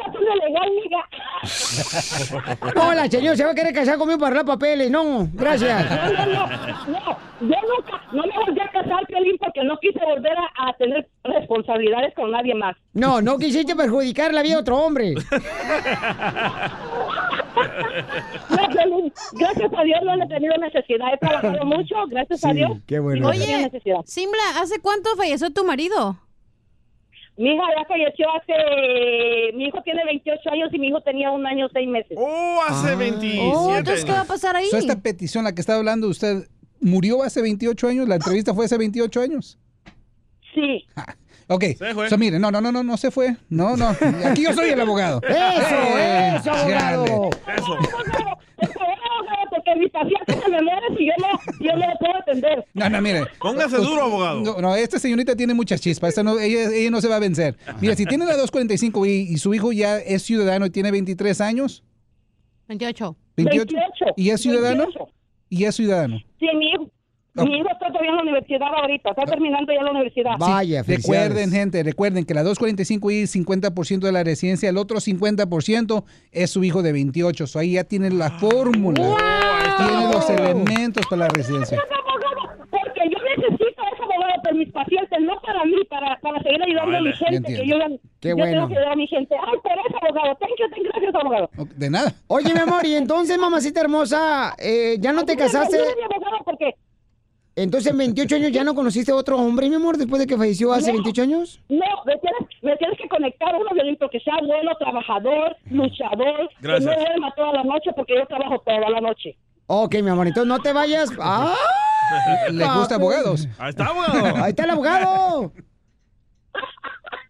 Hola, señor, se va a querer casar conmigo para arreglar papeles. No, gracias. No, no, no, no, yo nunca, no me volví a casar, Piolín, porque no quise volver a, a tener responsabilidades con nadie más. No, no quisiste perjudicar la vida de otro hombre. No, Piolín, gracias a Dios no he tenido necesidad, he trabajado mucho, gracias a Dios. qué bueno. no Oye, necesidad. Simbla, ¿hace cuánto falleció tu marido? Mi hija ya falleció hace, mi hijo tiene 28 años y mi hijo tenía un año seis meses. Oh, hace 27 Oh, entonces, ¿qué va a pasar ahí? So, esta petición, la que está hablando usted, ¿murió hace 28 años? ¿La entrevista fue hace 28 años? Sí. Ok, fue. so, mire, no, no, no, no, no se fue. No, no, aquí yo soy el abogado. Eso, eso, abogado. Eso. Porque mi paciente se me muere si yo no, yo no lo puedo atender. No, no, mire. Póngase Usted- duro, abogado. No, no, esta señorita tiene muchas chispas. esta no- ella, ella no se va a vencer. Mira, si tiene la 245 y, y su hijo ya es ciudadano y tiene 23 años, 28. 28, y es ciudadano, 28. y es ciudadano. Sí, mi mi hijo está todavía en la universidad ahorita, está terminando ya la universidad. Sí, recuerden, gente, recuerden que la 245 y 50% de la residencia, el otro 50% es su hijo de 28. So, ahí ya tienen la fórmula. Tienen los elementos para la residencia. Porque yo necesito a ese abogado para mis pacientes, no para mí, para, para seguir ayudando a mi gente. Que yo, Qué yo bueno. tengo que ayudar a mi gente. Ay, por eso, abogado. Thank you, thank you, gracias, abogado. De nada. Oye, mi amor, y entonces, mamacita hermosa, eh, ¿ya no te casaste? Ayúdame, ayúdame, abogado, porque Entonces, en 28 años ya no conociste a otro hombre, mi amor, después de que falleció hace No. 28 años. No, me tienes, me tienes que conectar uno de que sea bueno, trabajador, luchador, Gracias. que no duerma toda la noche porque yo trabajo toda la noche. Ok, mi amor, entonces no te vayas. ¡Ah! ¿Le gusta abogados? Ahí está, abogado. Ahí está el abogado.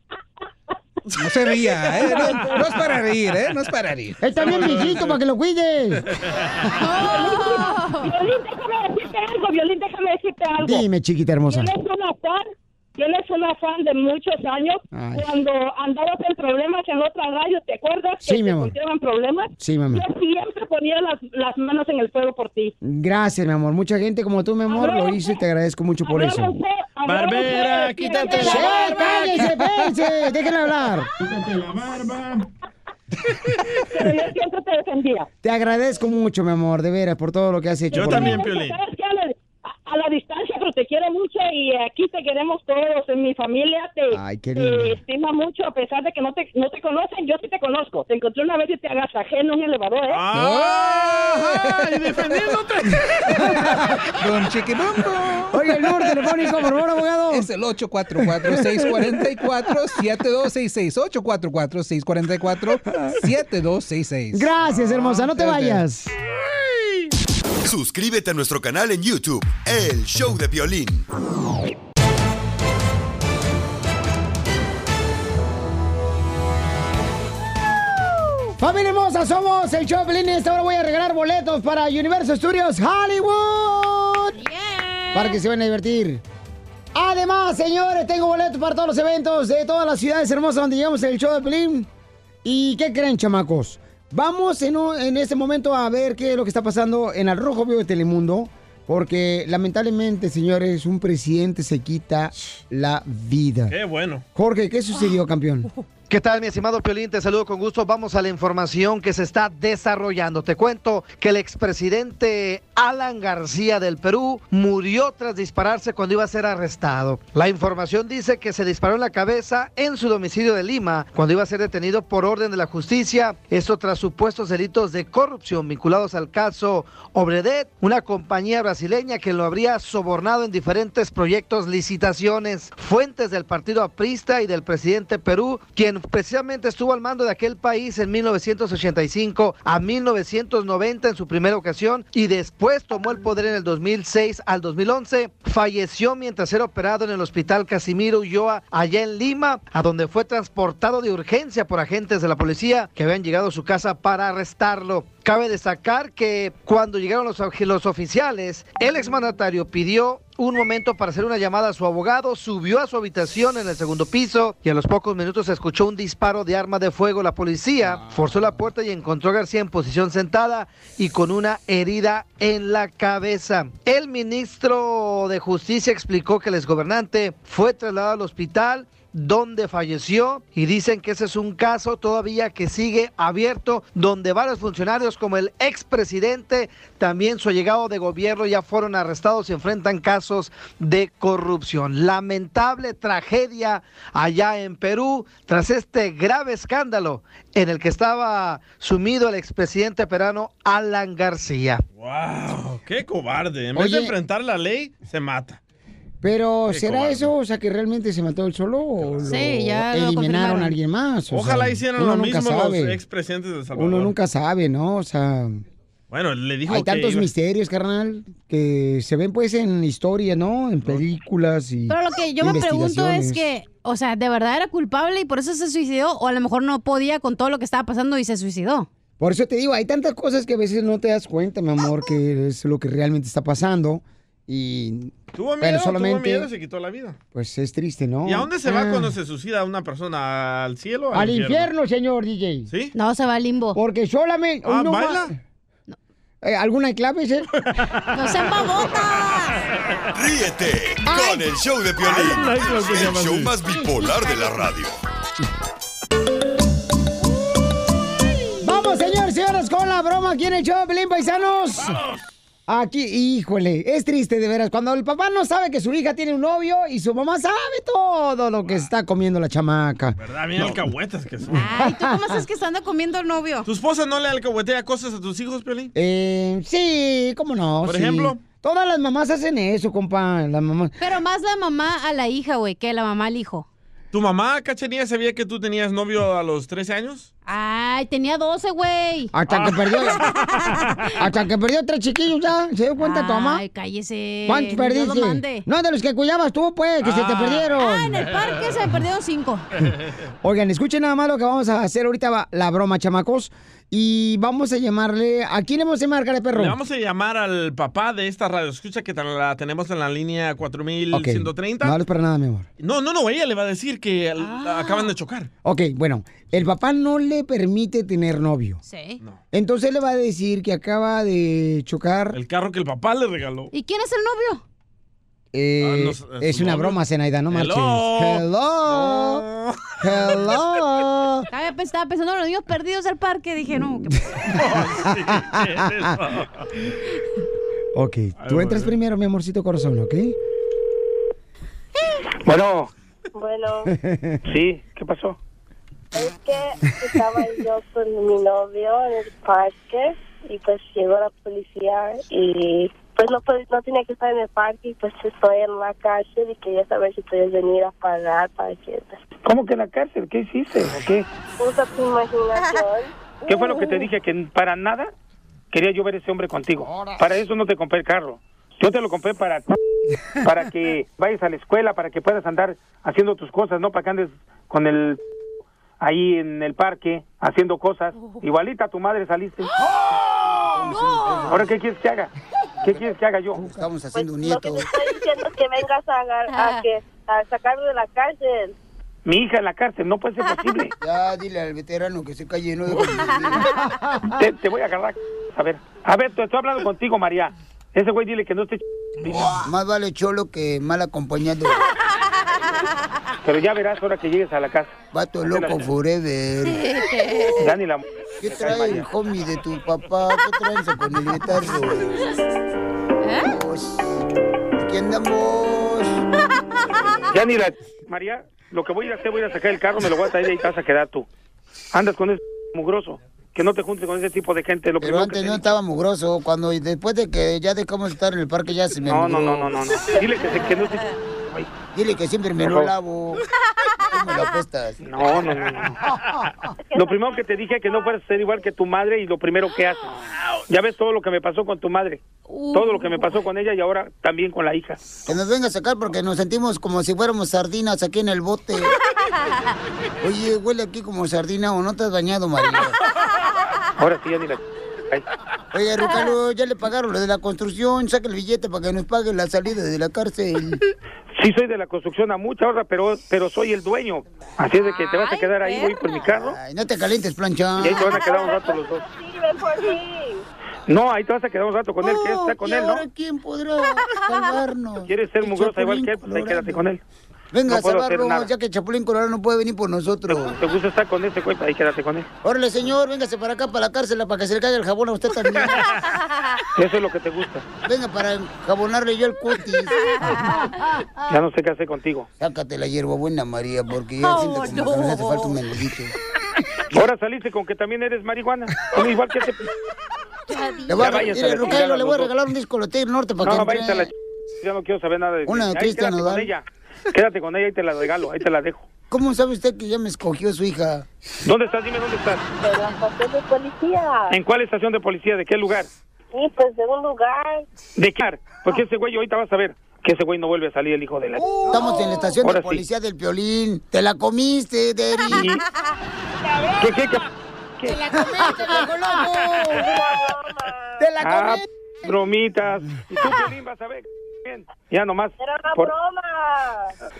No se ría, ¿eh? No, no es para reír, ¿eh? No es para reír. Él también viejito para que lo cuides. Violín, déjame decirte algo, Violín, déjame decirte algo. Dime, chiquita hermosa. Tienes un afán, tienes un afán de muchos años. Ay. Cuando andabas en problemas en otra radio, ¿te acuerdas? Sí, que mi te amor. pusieron problemas. Sí, mi amor. Yo siempre ponía las, las manos en el fuego por ti. Gracias, mi amor. Mucha gente como tú, mi amor, lo hizo y te agradezco mucho por eso. Barbera, quítate la ¡Eh, cállese, espérense! Déjenme hablar. Pero yo siempre te defendía. Te agradezco mucho, mi amor, de veras, por todo lo que has hecho. por mí. ¿Sabes qué? A la, a la distancia, pero te quiero mucho y aquí te queremos todos. En mi familia te, Ay, qué te estima mucho, a pesar de que no te, no te conocen. Yo sí te conozco. Te encontré una vez y te agasajé en un elevador, ¿eh? ¡Ah! ¡Y defendiéndote! Don Chiquibombo. Oye, el número telefónico, por favor, abogado. Es el 844-644-7266. 844-644-7266. Gracias, hermosa, no te vayas. Suscríbete a nuestro canal en YouTube, El Show de Violín. Familia hermosa, somos el Choplin y esta hora voy a regalar boletos para Universal Studios Hollywood. para que se vayan a divertir. Además, señores, tengo boletos para todos los eventos de todas las ciudades hermosas donde llegamos el show de Pelín. ¿Y qué creen, chamacos? Vamos en, en este momento a ver qué es lo que está pasando en el Rojo Vivo de Telemundo. Porque lamentablemente, señores, un presidente se quita la vida. Qué bueno. Jorge, ¿qué sucedió, campeón? ¿Qué tal, mi estimado Piolín? Te saludo con gusto. Vamos a la información que se está desarrollando. Te cuento que el expresidente Alan García del Perú murió tras dispararse cuando iba a ser arrestado. La información dice que se disparó en la cabeza en su domicilio de Lima cuando iba a ser detenido por orden de la justicia. Esto tras supuestos delitos de corrupción vinculados al caso Obredet, una compañía brasileña que lo habría sobornado en diferentes proyectos, licitaciones. Fuentes del partido aprista y del presidente Perú, quien precisamente estuvo al mando de aquel país en 1985 a 1990 en su primera ocasión y después tomó el poder en el 2006 al 2011, falleció mientras era operado en el hospital Casimiro Ulloa allá en Lima, a donde fue transportado de urgencia por agentes de la policía que habían llegado a su casa para arrestarlo. Cabe destacar que cuando llegaron los, los oficiales, el exmandatario pidió un momento para hacer una llamada a su abogado, subió a su habitación en el segundo piso y a los pocos minutos se escuchó un disparo de arma de fuego. La policía forzó la puerta y encontró a García en posición sentada y con una herida en la cabeza. El ministro de Justicia explicó que el exgobernante fue trasladado al hospital donde falleció y dicen que ese es un caso todavía que sigue abierto donde varios funcionarios como el expresidente también su llegado de gobierno ya fueron arrestados y enfrentan casos de corrupción. Lamentable tragedia allá en Perú tras este grave escándalo en el que estaba sumido el expresidente peruano Alan García. ¡Wow! ¡Qué cobarde! En vez de enfrentar la ley, se mata. Pero, Qué ¿será cobarde. eso? O sea, que realmente se mató él solo o Sí, lo ya lo eliminaron a alguien más. O Ojalá sea, hicieran lo nunca mismo los sabe. expresidentes de El Salvador. Uno nunca sabe, ¿no? O sea, Bueno, le dijo hay que tantos iba- misterios, carnal, que se ven pues en historia, ¿no? En películas y Pero lo que yo me pregunto es que, o sea, ¿de verdad era culpable y por eso se suicidó? O a lo mejor no podía con todo lo que estaba pasando y se suicidó. Por eso te digo, hay tantas cosas que a veces no te das cuenta, mi amor, que es lo que realmente está pasando. Y Tuvo miedo, pero tuvo solamente, miedo y se quitó la vida. pues es triste, ¿no? ¿Y a dónde se va Ah. cuando se suicida una persona? ¿Al cielo o Al infierno, señor DJ. ¿Sí? No, se va al limbo. Porque solamente... Ah, uno ¿baila? va- Eh, ¿Alguna clave, eh? ¡No sean babotas! Ríete con el show de Piolín, el show más bipolar de la radio. Vamos, señores, señoras, con la broma aquí en el show, Pelín Paisanos. Aquí, híjole, es triste de veras. Cuando el papá no sabe que su hija tiene un novio y su mamá sabe todo lo que está comiendo la chamaca. ¿Verdad? Bien alcahuetas que son. Ay, ¿tú cómo sabes que está andando comiendo el novio? ¿Tu esposa no le alcahuetea cosas a tus hijos, Piolín? Eh, sí, cómo no. Por sí. ejemplo. Todas las mamás hacen eso, compa. Las mamás. Pero más la mamá a la hija, güey, que la mamá al hijo. ¿Tu mamá, Cachanilla, sabía que tú tenías novio a los 13 años? Ay, tenía 12, güey. Hasta que perdió. hasta que perdió tres chiquillos ya. ¿Se dio cuenta tu mamá? Ay, cállese. ¿Cuántos perdiste? mande. No, de los que cuidabas tú, pues, que se te Ah. perdieron. Ah, en el parque se me perdieron cinco. Oigan, escuchen nada más lo que vamos a hacer ahorita, va- la broma, chamacos. Y vamos a llamarle. ¿A quién le vamos a llamar, cara de perro? Le vamos a llamar al papá de esta radio. Escucha que la tenemos en la línea 4130. No hables para nada, mi amor. No, no, no, ella le va a decir que l- acaban de chocar. Ok, bueno, el papá no le permite tener novio. Sí. Entonces le va a decir que acaba de chocar. El carro que el papá le regaló. ¿Y quién es el novio? Eh, Ah, no, es- una novio. broma, Zenaida, no marches. Hello. Hello. Estaba pensando en los niños perdidos del parque. Dije, no, ¿qué ok, tú entras primero, mi amorcito corazón, ¿ok? Bueno, Bueno, sí, ¿qué pasó? Es que estaba yo con mi novio en el parque y pues llegó la policía y pues no pues, no tenía que estar en el parque y pues estoy en la cárcel y quería saber si puedes venir a pagar para que ¿Cómo que en la cárcel? ¿Qué hiciste? ¿O qué? usa tu imaginación. ¿Qué fue lo que te dije? Que para nada quería yo ver ese hombre contigo. Para eso no te compré el carro. Yo te lo compré para para que vayas a la escuela, para que puedas andar haciendo tus cosas, no para que andes con el ahí en el parque haciendo cosas. Igualita a tu madre saliste. Ahora qué quieres que haga? ¿Qué quieres que haga yo? Estamos haciendo un Lo que nieto. te estoy diciendo es que vengas a, a, que, a sacarlo de la cárcel. Mi hija en la cárcel, no puede ser posible. Ya, dile al veterano que se calle, no Te, te voy a agarrar. A ver, a ver, te estoy hablando contigo, María. Ese güey dile que no esté... ch- Más vale cholo que mal acompañado. Pero ya verás ahora que llegues a la casa. Vato loco forever. Dani la... ¿Qué trae el homie de tu papá? ¿Qué traes con el guitarro? Pues, Aquí andamos. Ya ni la... María, lo que voy a ir a hacer, voy a ir a sacar el carro, me lo voy a traer y te vas a quedar tú. Andas con ese mugroso. Que no te juntes con ese tipo de gente. Lo Pero antes que no estaba mugroso. Cuando después de que ya dejamos de estar en el parque ya se me No, no, mugró. no, no, no, no. Dile que, se, que no se... Dile que siempre me lo lavo. Me lo apestas. No, no, no, no. Lo primero que te dije es que no fueras a ser igual que tu madre y lo primero que haces. Ya ves todo lo que me pasó con tu madre. Todo lo que me pasó con ella y ahora también con la hija. Que nos venga a sacar porque nos sentimos como si fuéramos sardinas aquí en el bote. Oye, huele aquí como sardina o no te has bañado, María. Ahora sí, ya ni la... Ay. Oye, Ricardo, ya le pagaron lo de la construcción. Saca el billete para que nos pague la salida de la cárcel. Sí soy de la construcción a mucha hora, pero, pero soy el dueño. Así es de que te vas a quedar ahí, voy por mi carro. Ay, no te calientes, plancha. Y ahí te van a quedar un rato los dos. No, ahí te vas a quedar un rato con él. ¿Quieres estar con ¿Y él, no? ahora quién podrá salvarnos? ¿Quieres ser mugrosa igual que él? Pues ahí quédate con él. Venga No hacer salvarnos, nada. ya que Chapulín Colorado no puede venir por nosotros. ¿Te gusta estar con ese güey? Ahí quédate con él. Órale, señor, véngase para acá, para la cárcel, para que se le caiga el jabón a usted también. Eso es lo que te gusta. Venga, para jabonarle yo el cutis. Ya no sé qué hacer contigo. Sácate la hierbabuena, María, porque ya siento como que nos hace falta un menudito. Ahora saliste con que también eres marihuana. Como igual que te... Le voy a, váyanse la le voy regalar un disco Lotel Norte para No, que la entre. ch... Ya no quiero saber nada de ti. Una de Cristian Nodal. Quédate con ella y te la regalo. Ahí te la dejo. ¿Cómo sabe usted que ya me escogió su hija? ¿Dónde estás? Dime dónde estás. En la estación de policía. ¿En cuál estación de policía? ¿De qué lugar? Sí, pues de un lugar. ¿De qué? Porque ese güey ahorita vas a ver que ese güey no vuelve a salir el hijo de la... Estamos en la estación Ahora de sí. policía del Piolín. Te la comiste, Derry. ¿Qué, qué, qué? Te la comiste, loco. Te la Ah, comiste. bromitas. Y tú, Piolín, vas a ver. Bien. Ya nomás. Era una por- broma.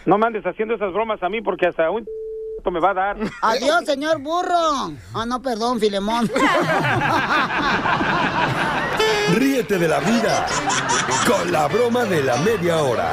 No me andes haciendo esas bromas a mí porque hasta un me va a dar. Adiós, señor burro. Ah, no, perdón, Filemón. Ríete de la vida con la broma de la media hora.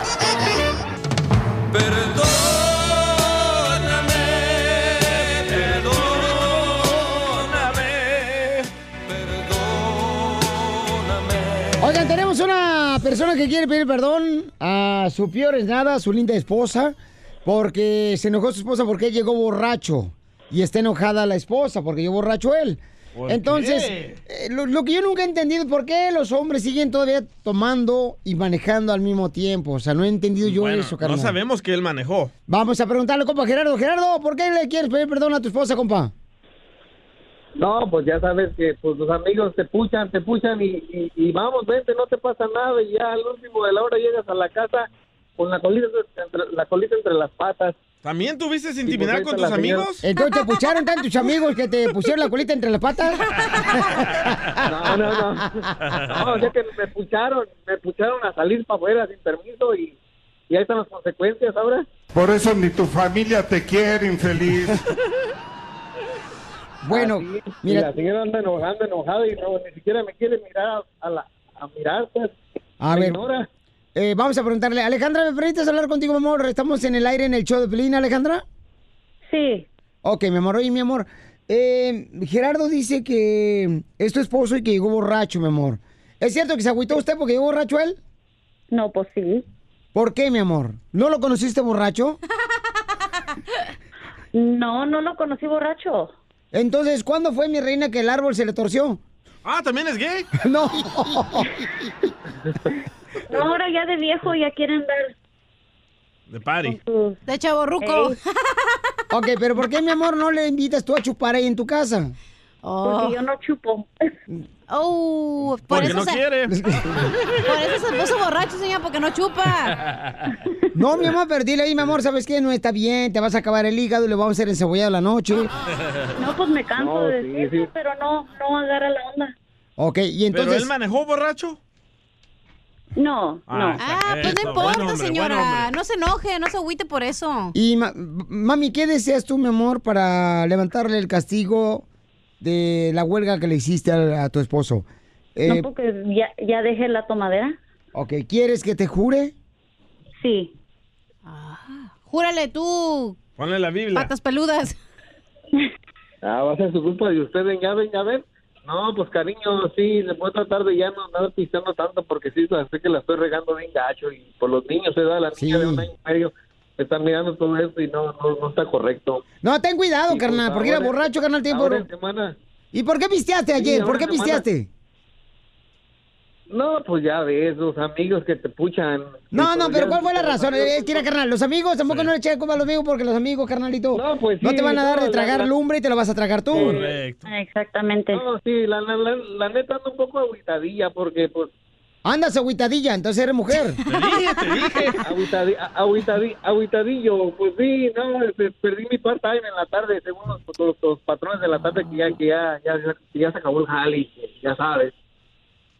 Oigan, tenemos una persona que quiere pedir perdón a su peor es nada, a su linda esposa, porque se enojó su esposa porque llegó borracho. Y está enojada la esposa porque llegó borracho él. ¿Por Entonces, eh, lo, lo que yo nunca he entendido es por qué los hombres siguen todavía tomando y manejando al mismo tiempo. O sea, no he entendido yo Bueno, eso, no carnal. sabemos que él manejó. Vamos a preguntarle, compa Gerardo. Gerardo, ¿por qué le quieres pedir perdón a tu esposa, compa? No, pues ya sabes que pues los amigos te puchan, te puchan y, y, y vamos, vente, no te pasa nada y ya al último de la hora llegas a la casa con la colita entre, la colita entre las patas. ¿También tuviste pues intimidad con tus amigos? Entonces, ¿te pucharon tanto tus amigos que te pusieron la colita entre las patas? No, no, no. No, o sea que me pucharon, me pucharon a salir para afuera sin permiso y, y ahí están las consecuencias ahora. Por eso ni tu familia te quiere, infeliz. Bueno, Así, mira- Y la señora anda enojando, enojada y no, ni siquiera me quiere mirar a, la, a mirar, pues. A ver, eh, vamos a preguntarle. Alejandra, ¿me permites hablar contigo, mi amor? Estamos en el aire en el show de Pelín, Alejandra. Sí. Ok, mi amor. Oye, mi amor. eh, Gerardo dice que es tu esposo y que llegó borracho, mi amor. ¿Es cierto que se agüitó usted porque llegó borracho él? No, pues sí. ¿Por qué, mi amor? ¿No lo conociste borracho? No, no lo conocí borracho. Entonces, ¿cuándo fue, mi reina, que el árbol se le torció? Ah, ¿también es gay? no. No, ahora ya de viejo ya quieren dar De party. De chaborruco. ok, pero ¿por qué, mi amor, no le invitas tú a chupar ahí en tu casa? Porque yo no chupo. Oh, por Porque eso no se... quiere. Por eso se puso borracho, señor, porque no chupa. No, mi amor, pero dile ahí, mi amor, ¿sabes qué? No está bien, te vas a acabar el hígado y le vamos a hacer encebollado la noche. No, pues me canso No, de sí, decirlo, sí. pero no, no agarra la onda. Ok, y entonces... ¿Pero él manejó borracho? No, Ah, Ah, pues no importa, señora. No se enoje, no se agüite por eso. Y ma- mami, ¿qué deseas tú, mi amor, para levantarle el castigo de la huelga que le hiciste a, a tu esposo? Eh, no porque ya, ya dejé la tomadera. ok, ¿quieres que te jure? Sí. Júrale tú, Ponle la Biblia. patas peludas. Ah, va a ser su culpa de usted, venga, venga, ven. No, pues cariño, sí, le puedo tratar de ya no andar pisando tanto porque sí, sé que la estoy regando bien gacho y por los niños, se da la niña de un año y medio, están mirando todo esto y no, no, no está correcto. No, ten cuidado, Sí, pues, carnal, porque era borracho, carnal, tiempo. ahora en semana. ¿Y por qué pisteaste ayer? ¿Por qué pisteaste? No, pues ya ves, los amigos que te puchan. No, no, pero ¿cuál fue la razón? Eh, que era, carnal, los amigos tampoco no le echen culpa a los amigos porque los amigos, carnalito, no, pues sí, te van a dar no, de tragar la- lumbre y te lo vas a tragar tú. Exactamente. No, sí, la, la, la, la neta ando un poco agüitadilla porque, pues... Andas agüitadilla, entonces eres mujer. Agüitadi- a- agüitadi- agüitadillo, pues sí, no, este, perdí mi part-time en la tarde, según los, los- los patrones de la tarde, que ya, que ya, ya, que ya se acabó el jale, ya sabes.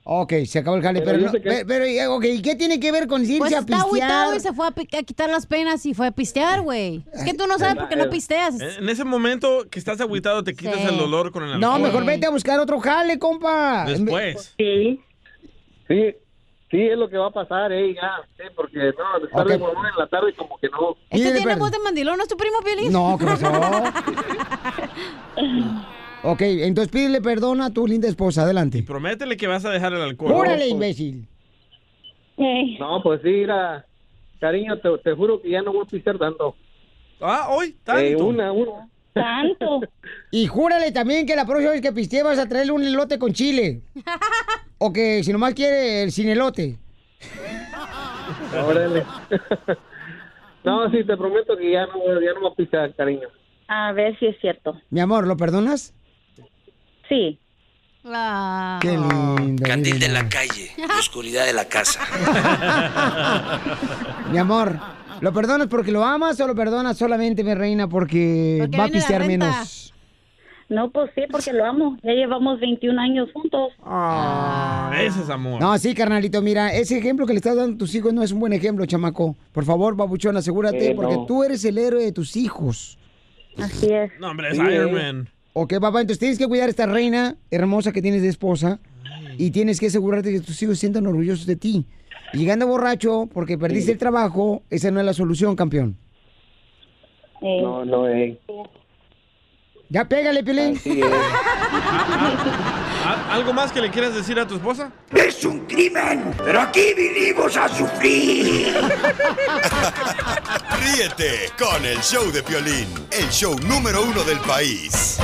Ok, se acabó el jale, Pero pero, no- que- pero, eh, ok, ¿y qué tiene que ver con irse Pues a está agüitado y se fue a, quitar las penas y fue a pistear, güey. Es que tú no sabes por qué no pisteas. En ese momento que estás agüitado te quitas Sí. el dolor con el alcohol. No, mejor vete a buscar otro jale, compa. Después. Sí. Sí, sí, es lo que va a pasar, eh, ya, sí, porque no, de estar Ok. de huevón en la tarde como que no. Este tiene per- voz de mandilón, ¿no es tu primo, Piolín? No, ¿qué pasó? ok, entonces pídele perdón a tu linda esposa, adelante. Prométele que vas a dejar el alcohol. ¡Órale, imbécil! No, pues sí, mira, cariño, te, te juro que ya no voy a pisar tanto. Ah, hoy, Eh, una, una. Tanto. Y júrale también que la próxima vez que pistee vas a traerle un elote con chile. o que si nomás quiere el sin elote. Órale. no, sí, te prometo que ya no, ya no voy a pisar, cariño. A ver si es cierto. Mi amor, ¿lo perdonas? Sí. Ah. Qué lindo. Candil de la calle, oscuridad de la casa. Mi amor, ¿lo perdonas porque lo amas o lo perdonas solamente, mi reina, porque, Porque va a pistear menos? No, pues sí, porque lo amo. Ya llevamos 21 años juntos. Ah, ese es amor. No, sí, carnalito, mira, ese ejemplo que le estás dando a tus hijos no es un buen ejemplo, chamaco. Por favor, babuchón, asegúrate, Eh, porque tú eres el héroe de tus hijos. Así es. No, hombre, es Iron Man. Ok, papá, entonces tienes que cuidar a esta reina hermosa que tienes de esposa y tienes que asegurarte que tus hijos se sientan orgullosos de ti. Llegando borracho porque perdiste el trabajo, esa no es la solución, campeón. No, no, eh. Ya pégale, Piolín. ¿Al- ¿Algo más que le quieras decir a tu esposa? Es un crimen, pero aquí vinimos a sufrir. Ríete con el show de Piolín, el show número uno del país.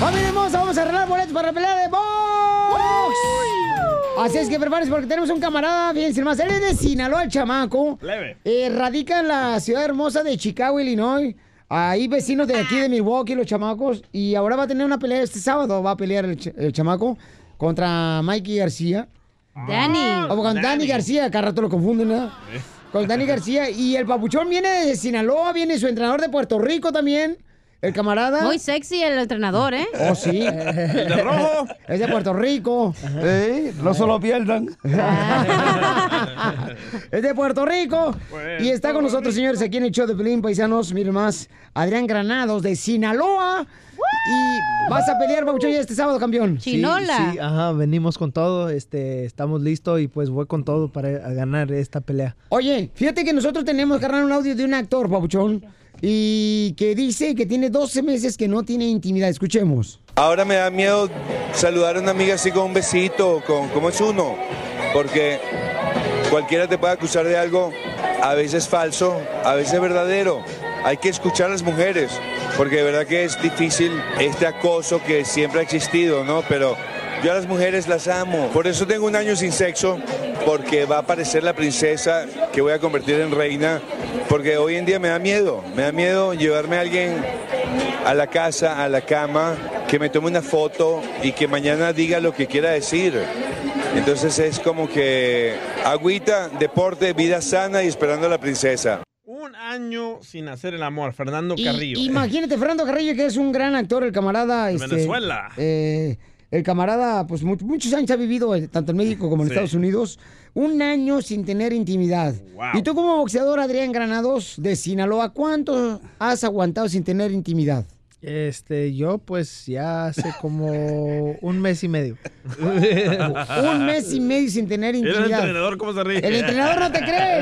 ¡Familia hermosa! Vamos a arreglar boletos para la pelea de box. Así es que prepárense porque tenemos un camarada, fíjense más, él es de Sinaloa, el chamaco. Leve. Eh, radica en la ciudad hermosa de Chicago, Illinois. Ahí vecinos de aquí de Milwaukee, los chamacos. Y ahora va a tener una pelea este sábado. Va a pelear el, ch- el chamaco contra Mikey García. Danny. O con Danny, García, cada rato lo confunden, ¿no? Con Danny García. Y el papuchón viene de Sinaloa, viene su entrenador de Puerto Rico también. El camarada. Muy sexy el entrenador, ¿eh? Oh, sí. El de rojo. Es de Puerto Rico. no se lo pierdan. es de Puerto Rico. Y está con nosotros, señores, aquí en el show de Pelín, paisanos. Miren más. Adrián Granados de Sinaloa. Y vas a pelear, Papuchón, ya este sábado, campeón. Sí, sí, ajá, venimos con todo, este, estamos listos y pues voy con todo para a ganar esta pelea. Oye, fíjate que nosotros tenemos, carnal, un audio de un actor, Papuchón. Y que dice que tiene 12 meses que no tiene intimidad. Escuchemos. Ahora me da miedo saludar a una amiga así con un besito, con cómo es uno, porque cualquiera te puede acusar de algo, a veces falso, a veces verdadero. Hay que escuchar a las mujeres, porque de verdad que es difícil este acoso que siempre ha existido, ¿no? Pero yo a las mujeres las amo. Por eso tengo un año sin sexo, porque va a aparecer la princesa que voy a convertir en reina, porque hoy en día me da miedo, me da miedo llevarme a alguien a la casa, a la cama, que me tome una foto y que mañana diga lo que quiera decir. Entonces es como que agüita, deporte, vida sana y esperando a la princesa. año sin hacer el amor, Fernando Y- Carrillo. Imagínate, Fernando Carrillo, que es un gran actor, el camarada. De este, Venezuela. eh, el camarada, pues mu- muchos años ha vivido eh, tanto en México como en Sí. Estados Unidos. Un año sin tener intimidad. Wow. Y tú, como boxeador, Adrián Granados, de Sinaloa, ¿cuánto has aguantado sin tener intimidad? Este, yo pues ya hace como un mes y medio. un mes y medio sin tener Era el intimidad. entrenador, ¿cómo se ríe? El entrenador no te cree.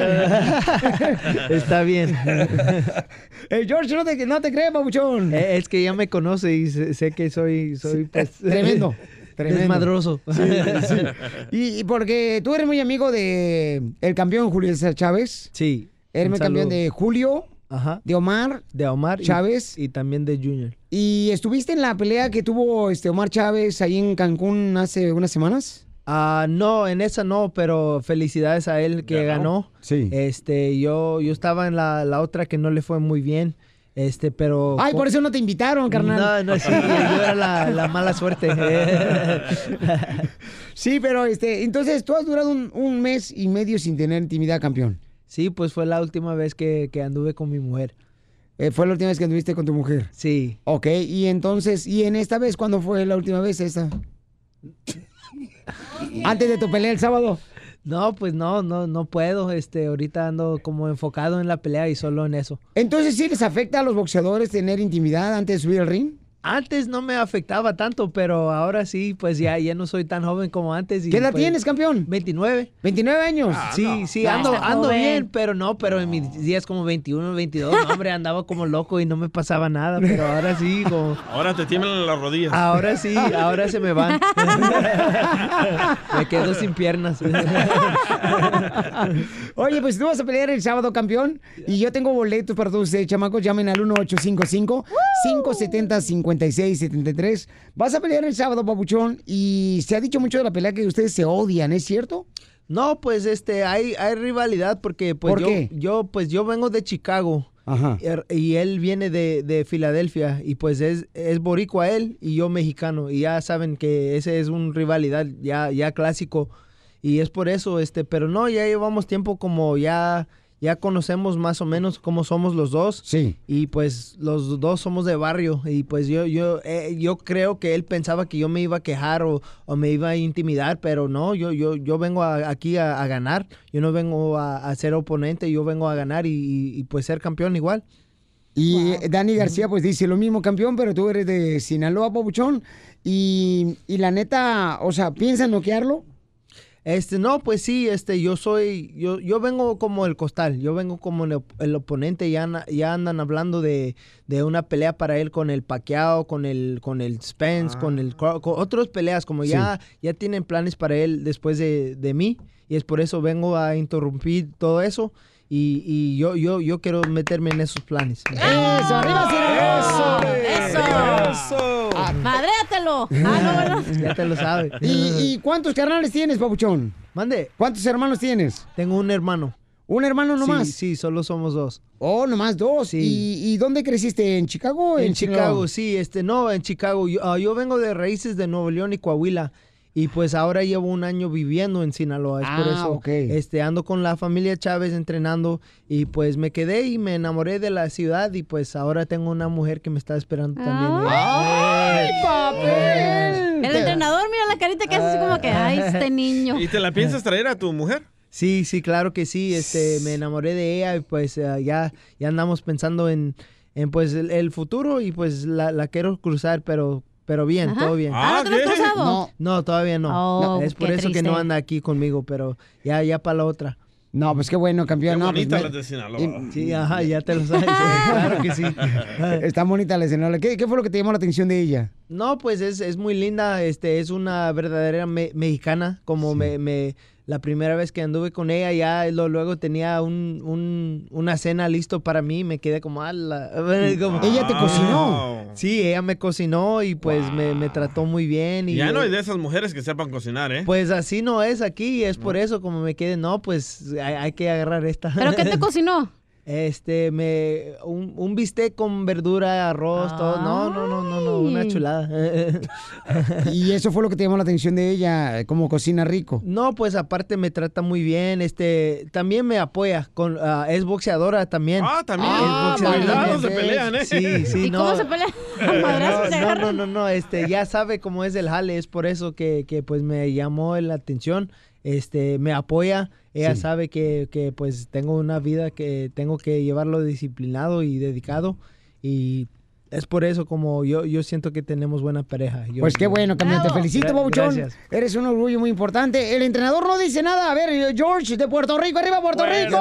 Está bien. El George no te, no te cree, babuchón. Eh, Es que ya me conoce y sé, sé que soy, soy pues, Tremendo. Tremendo. desmadroso. Sí, sí. Y, y porque tú eres muy amigo de el campeón Julio César Chávez. Sí. Eres muy campeón de Julio, Ajá. de Omar. De Omar Chávez. Y, también de Junior. ¿Y estuviste en la pelea que tuvo este Omar Chávez ahí en Cancún hace unas semanas? Ah, no, en esa no, pero felicidades a él que ganó. Sí. Este, yo, yo estaba en la, la otra que no le fue muy bien. Este, pero. Ay, por eso no te invitaron, carnal. No, no, sí, yo era la, la mala suerte. Sí, pero este, entonces tú has durado un, un mes y medio sin tener intimidad, campeón. Sí, pues fue la última vez que, que anduve con mi mujer. Eh, fue la última vez que anduviste con tu mujer. Sí. Ok, y entonces, ¿y en esta vez cuándo fue la última vez esta? Antes de tu pelea el sábado. No, pues no, no, no puedo. Este, ahorita ando como enfocado en la pelea y solo en eso. Entonces, ¿sí les afecta a los boxeadores tener intimidad antes de subir al ring? Antes no me afectaba tanto, pero ahora sí, pues ya, ya no soy tan joven como antes. y, ¿Qué edad pues, tienes, campeón? 29. 29 años. sí, sí, Ah, ando, ando joven. bien, pero no, pero en mis días como 21, 22, no, hombre, andaba como loco y no me pasaba nada, pero ahora sí, como... Ahora te tiemblan las rodillas. Ahora sí, ahora se me van. me quedo sin piernas. Oye, pues tú vas a pelear el sábado, campeón. Y yo tengo boletos para todos ustedes, chamacos. Llamen al 1855-570-5673. Vas a pelear el sábado, papuchón. Y se ha dicho mucho de la pelea que ustedes se odian, ¿es cierto? No, pues este, hay, hay rivalidad porque pues ¿Por yo, qué? yo, pues yo vengo de Chicago. Ajá. er- Y él viene de, de Filadelfia y pues es, es boricua él y yo mexicano y ya saben que ese es un rivalidad ya, ya clásico y es por eso, este, pero no, ya llevamos tiempo como ya, ya conocemos más o menos cómo somos los dos. Sí. Y pues los dos somos de barrio y pues yo, yo, eh, yo creo que él pensaba que yo me iba a quejar o, o me iba a intimidar, pero no, yo, yo, yo vengo a- aquí a, a ganar, yo no vengo a, a ser oponente, yo vengo a ganar y, y- y, pues ser campeón igual. Y Dani García pues dice lo mismo, campeón, pero tú eres de Sinaloa, papuchón. Y, y la neta, o sea, ¿piensan noquearlo? Este, no, pues sí, este, yo soy, yo, yo vengo como el costal, yo vengo como el, op- el oponente, ya, anda- ya andan hablando de, de una pelea para él con el Pacquiao, con el, con el Spence, con el, Cro- con otras peleas, como ya, ya tienen planes para él después de, de mí, y es por eso vengo a interrumpir todo eso, y, y yo, yo, yo quiero meterme en esos planes. ¡Eso! ¡Arriba, Sinaloa! ¡Eso! ¡Madréatelo! Ah, no, ¿verdad? Ya te lo sabes. ¿Y, y cuántos carnales tienes, papuchón? Mande. ¿Cuántos hermanos tienes? Tengo un hermano. ¿Un hermano nomás? Sí, sí, solo somos dos. Oh, nomás dos. Sí. ¿Y, y dónde creciste? ¿En Chicago en? Chicago, sí, este, no, en Chicago. Yo, ah, yo vengo de raíces de Nuevo León y Coahuila. Y pues ahora llevo un año viviendo en Sinaloa. Es por Ah, eso ok. este, ando con la familia Chávez entrenando. Y pues me quedé y me enamoré de la ciudad. Y pues ahora tengo una mujer que me está esperando también. ¡Ay, papel! El entrenador, mira la carita que hace así como que, ay, este niño. ¿Y te la piensas traer a tu mujer? Sí, sí, claro que sí. Este, me enamoré de ella y pues eh, ya, ya andamos pensando en, en pues el, el futuro y pues la, la quiero cruzar, pero, pero bien, Ajá. todo bien. Ah, ¿no te lo has ¿qué? cruzado? No, no, todavía no. Oh, No, es por eso que no anda aquí conmigo, pero ya, ya para la otra. No, pues qué bueno, campeón. Qué no, pues bonita las de Sinaloa. y- Sí, ajá, ya te lo sabes. claro que sí. Está bonita la escena. ¿Qué, qué fue lo que te llamó la atención de ella? No, pues es, es muy linda, este, es una verdadera me- mexicana, como me, me- la primera vez que anduve con ella, ya lo- luego tenía un, un- una cena listo para mí, me quedé como, ala, como- ¿Ella te cocinó? Sí, ella me cocinó y pues me, me trató muy bien. Y Ya no hay eh, de esas mujeres que sepan cocinar, ¿eh? Pues así no es aquí, y es por eso como me quedé, no, pues hay, hay que agarrar esta. ¿Pero qué te cocinó? Este, me, un, un bistec con verdura, arroz, todo. No, no, no, no, no, una chulada. Y eso fue lo que te llamó la atención de ella, cómo cocina rico. No, pues aparte me trata muy bien, este, también me apoya, con, ah, es boxeadora también. Ah, también. Es boxeadora cuidado, también. se pelean, ¿eh? Sí, sí, ¿Y no. cómo se pelea? ¿A madrazos se no, no, agarran? no, no, este, ya sabe cómo es el jale, es por eso que, que pues me llamó la atención, este, me apoya, ella Sí. sabe que, que pues tengo una vida que tengo que llevarlo disciplinado y dedicado y es por eso como yo, yo siento que tenemos buena pareja. Yo- Pues qué bueno, Camila, te felicito. Gracias. Eres un orgullo muy importante. El entrenador no dice nada. A ver, George, de Puerto Rico, arriba Puerto Bueno, Rico.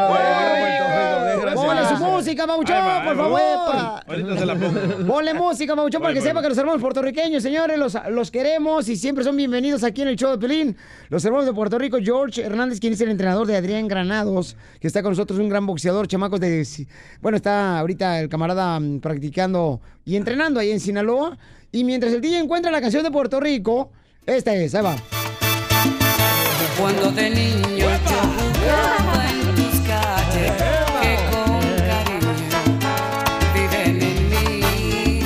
Ponle su música, Babuchón, por favor. Ahorita se la pongo. Ponle música, Babuchón, para que voy. sepa que los hermanos puertorriqueños, señores, los, los queremos y siempre son bienvenidos aquí en el show de Pelín. Los hermanos de Puerto Rico, George Hernández, quien es el entrenador de Adrián Granados, que está con nosotros, un gran boxeador, chamacos de... Bueno, está ahorita el camarada mm, practicando y entrenando ahí en Sinaloa. Y mientras el DJ encuentra la canción de Puerto Rico, esta es, ahí va. Cuando de niño yo jugaba en tus calles, que con cariño viven en mí.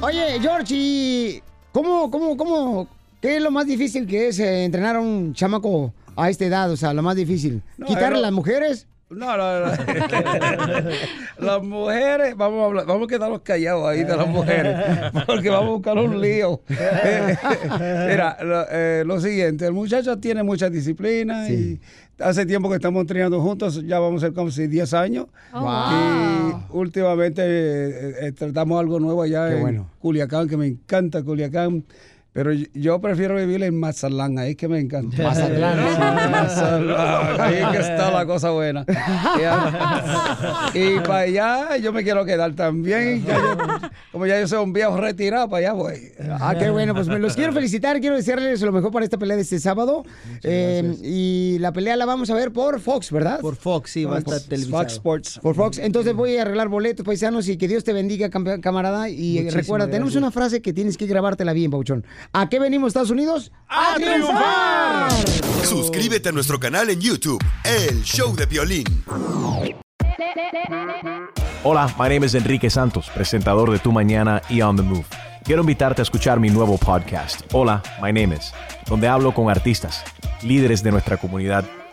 Oye, George, ¿y cómo, cómo, cómo, qué es lo más difícil que es eh, entrenar a un chamaco a esta edad? O sea, lo más difícil. No, ¿Quitarle yo- las mujeres? No, no, no. las mujeres, vamos a hablar, vamos a quedarnos callados ahí de las mujeres, porque vamos a buscar un lío. Mira, lo, eh, lo siguiente, el muchacho tiene mucha disciplina y hace tiempo que estamos entrenando juntos, ya vamos a ser como si 10 años. Oh, wow. Y últimamente eh, eh, tratamos algo nuevo allá Qué en bueno. Culiacán, que me encanta Culiacán. Pero yo- yo prefiero vivir en Mazatlán, ahí que me encanta. Mazatlán. Sí, Mazatlán, ahí que está la cosa buena. Y para allá yo me quiero quedar también. Ya yo- como ya yo soy un viejo retirado, para allá voy. Ah, qué bueno, pues me los quiero felicitar, quiero desearles lo mejor para esta pelea de este sábado. Eh, y la pelea la vamos a ver por Fox, ¿verdad? Por Fox, sí, va a estar televisado. Fox Sports. Por Fox. Entonces voy a arreglar boletos, paisanos, y que Dios te bendiga, camarada. Y recuerda, tenemos gracias. una frase que tienes que grabártela bien, Pauchón. ¿A qué venimos, Estados Unidos? ¡A, triunfar! Suscríbete a nuestro canal en YouTube, El Show de Violín. Hola, my name is Enrique Santos, presentador de Tu Mañana y On the Move. Quiero invitarte a escuchar mi nuevo podcast, Hola, my name is, donde hablo con artistas, líderes de nuestra comunidad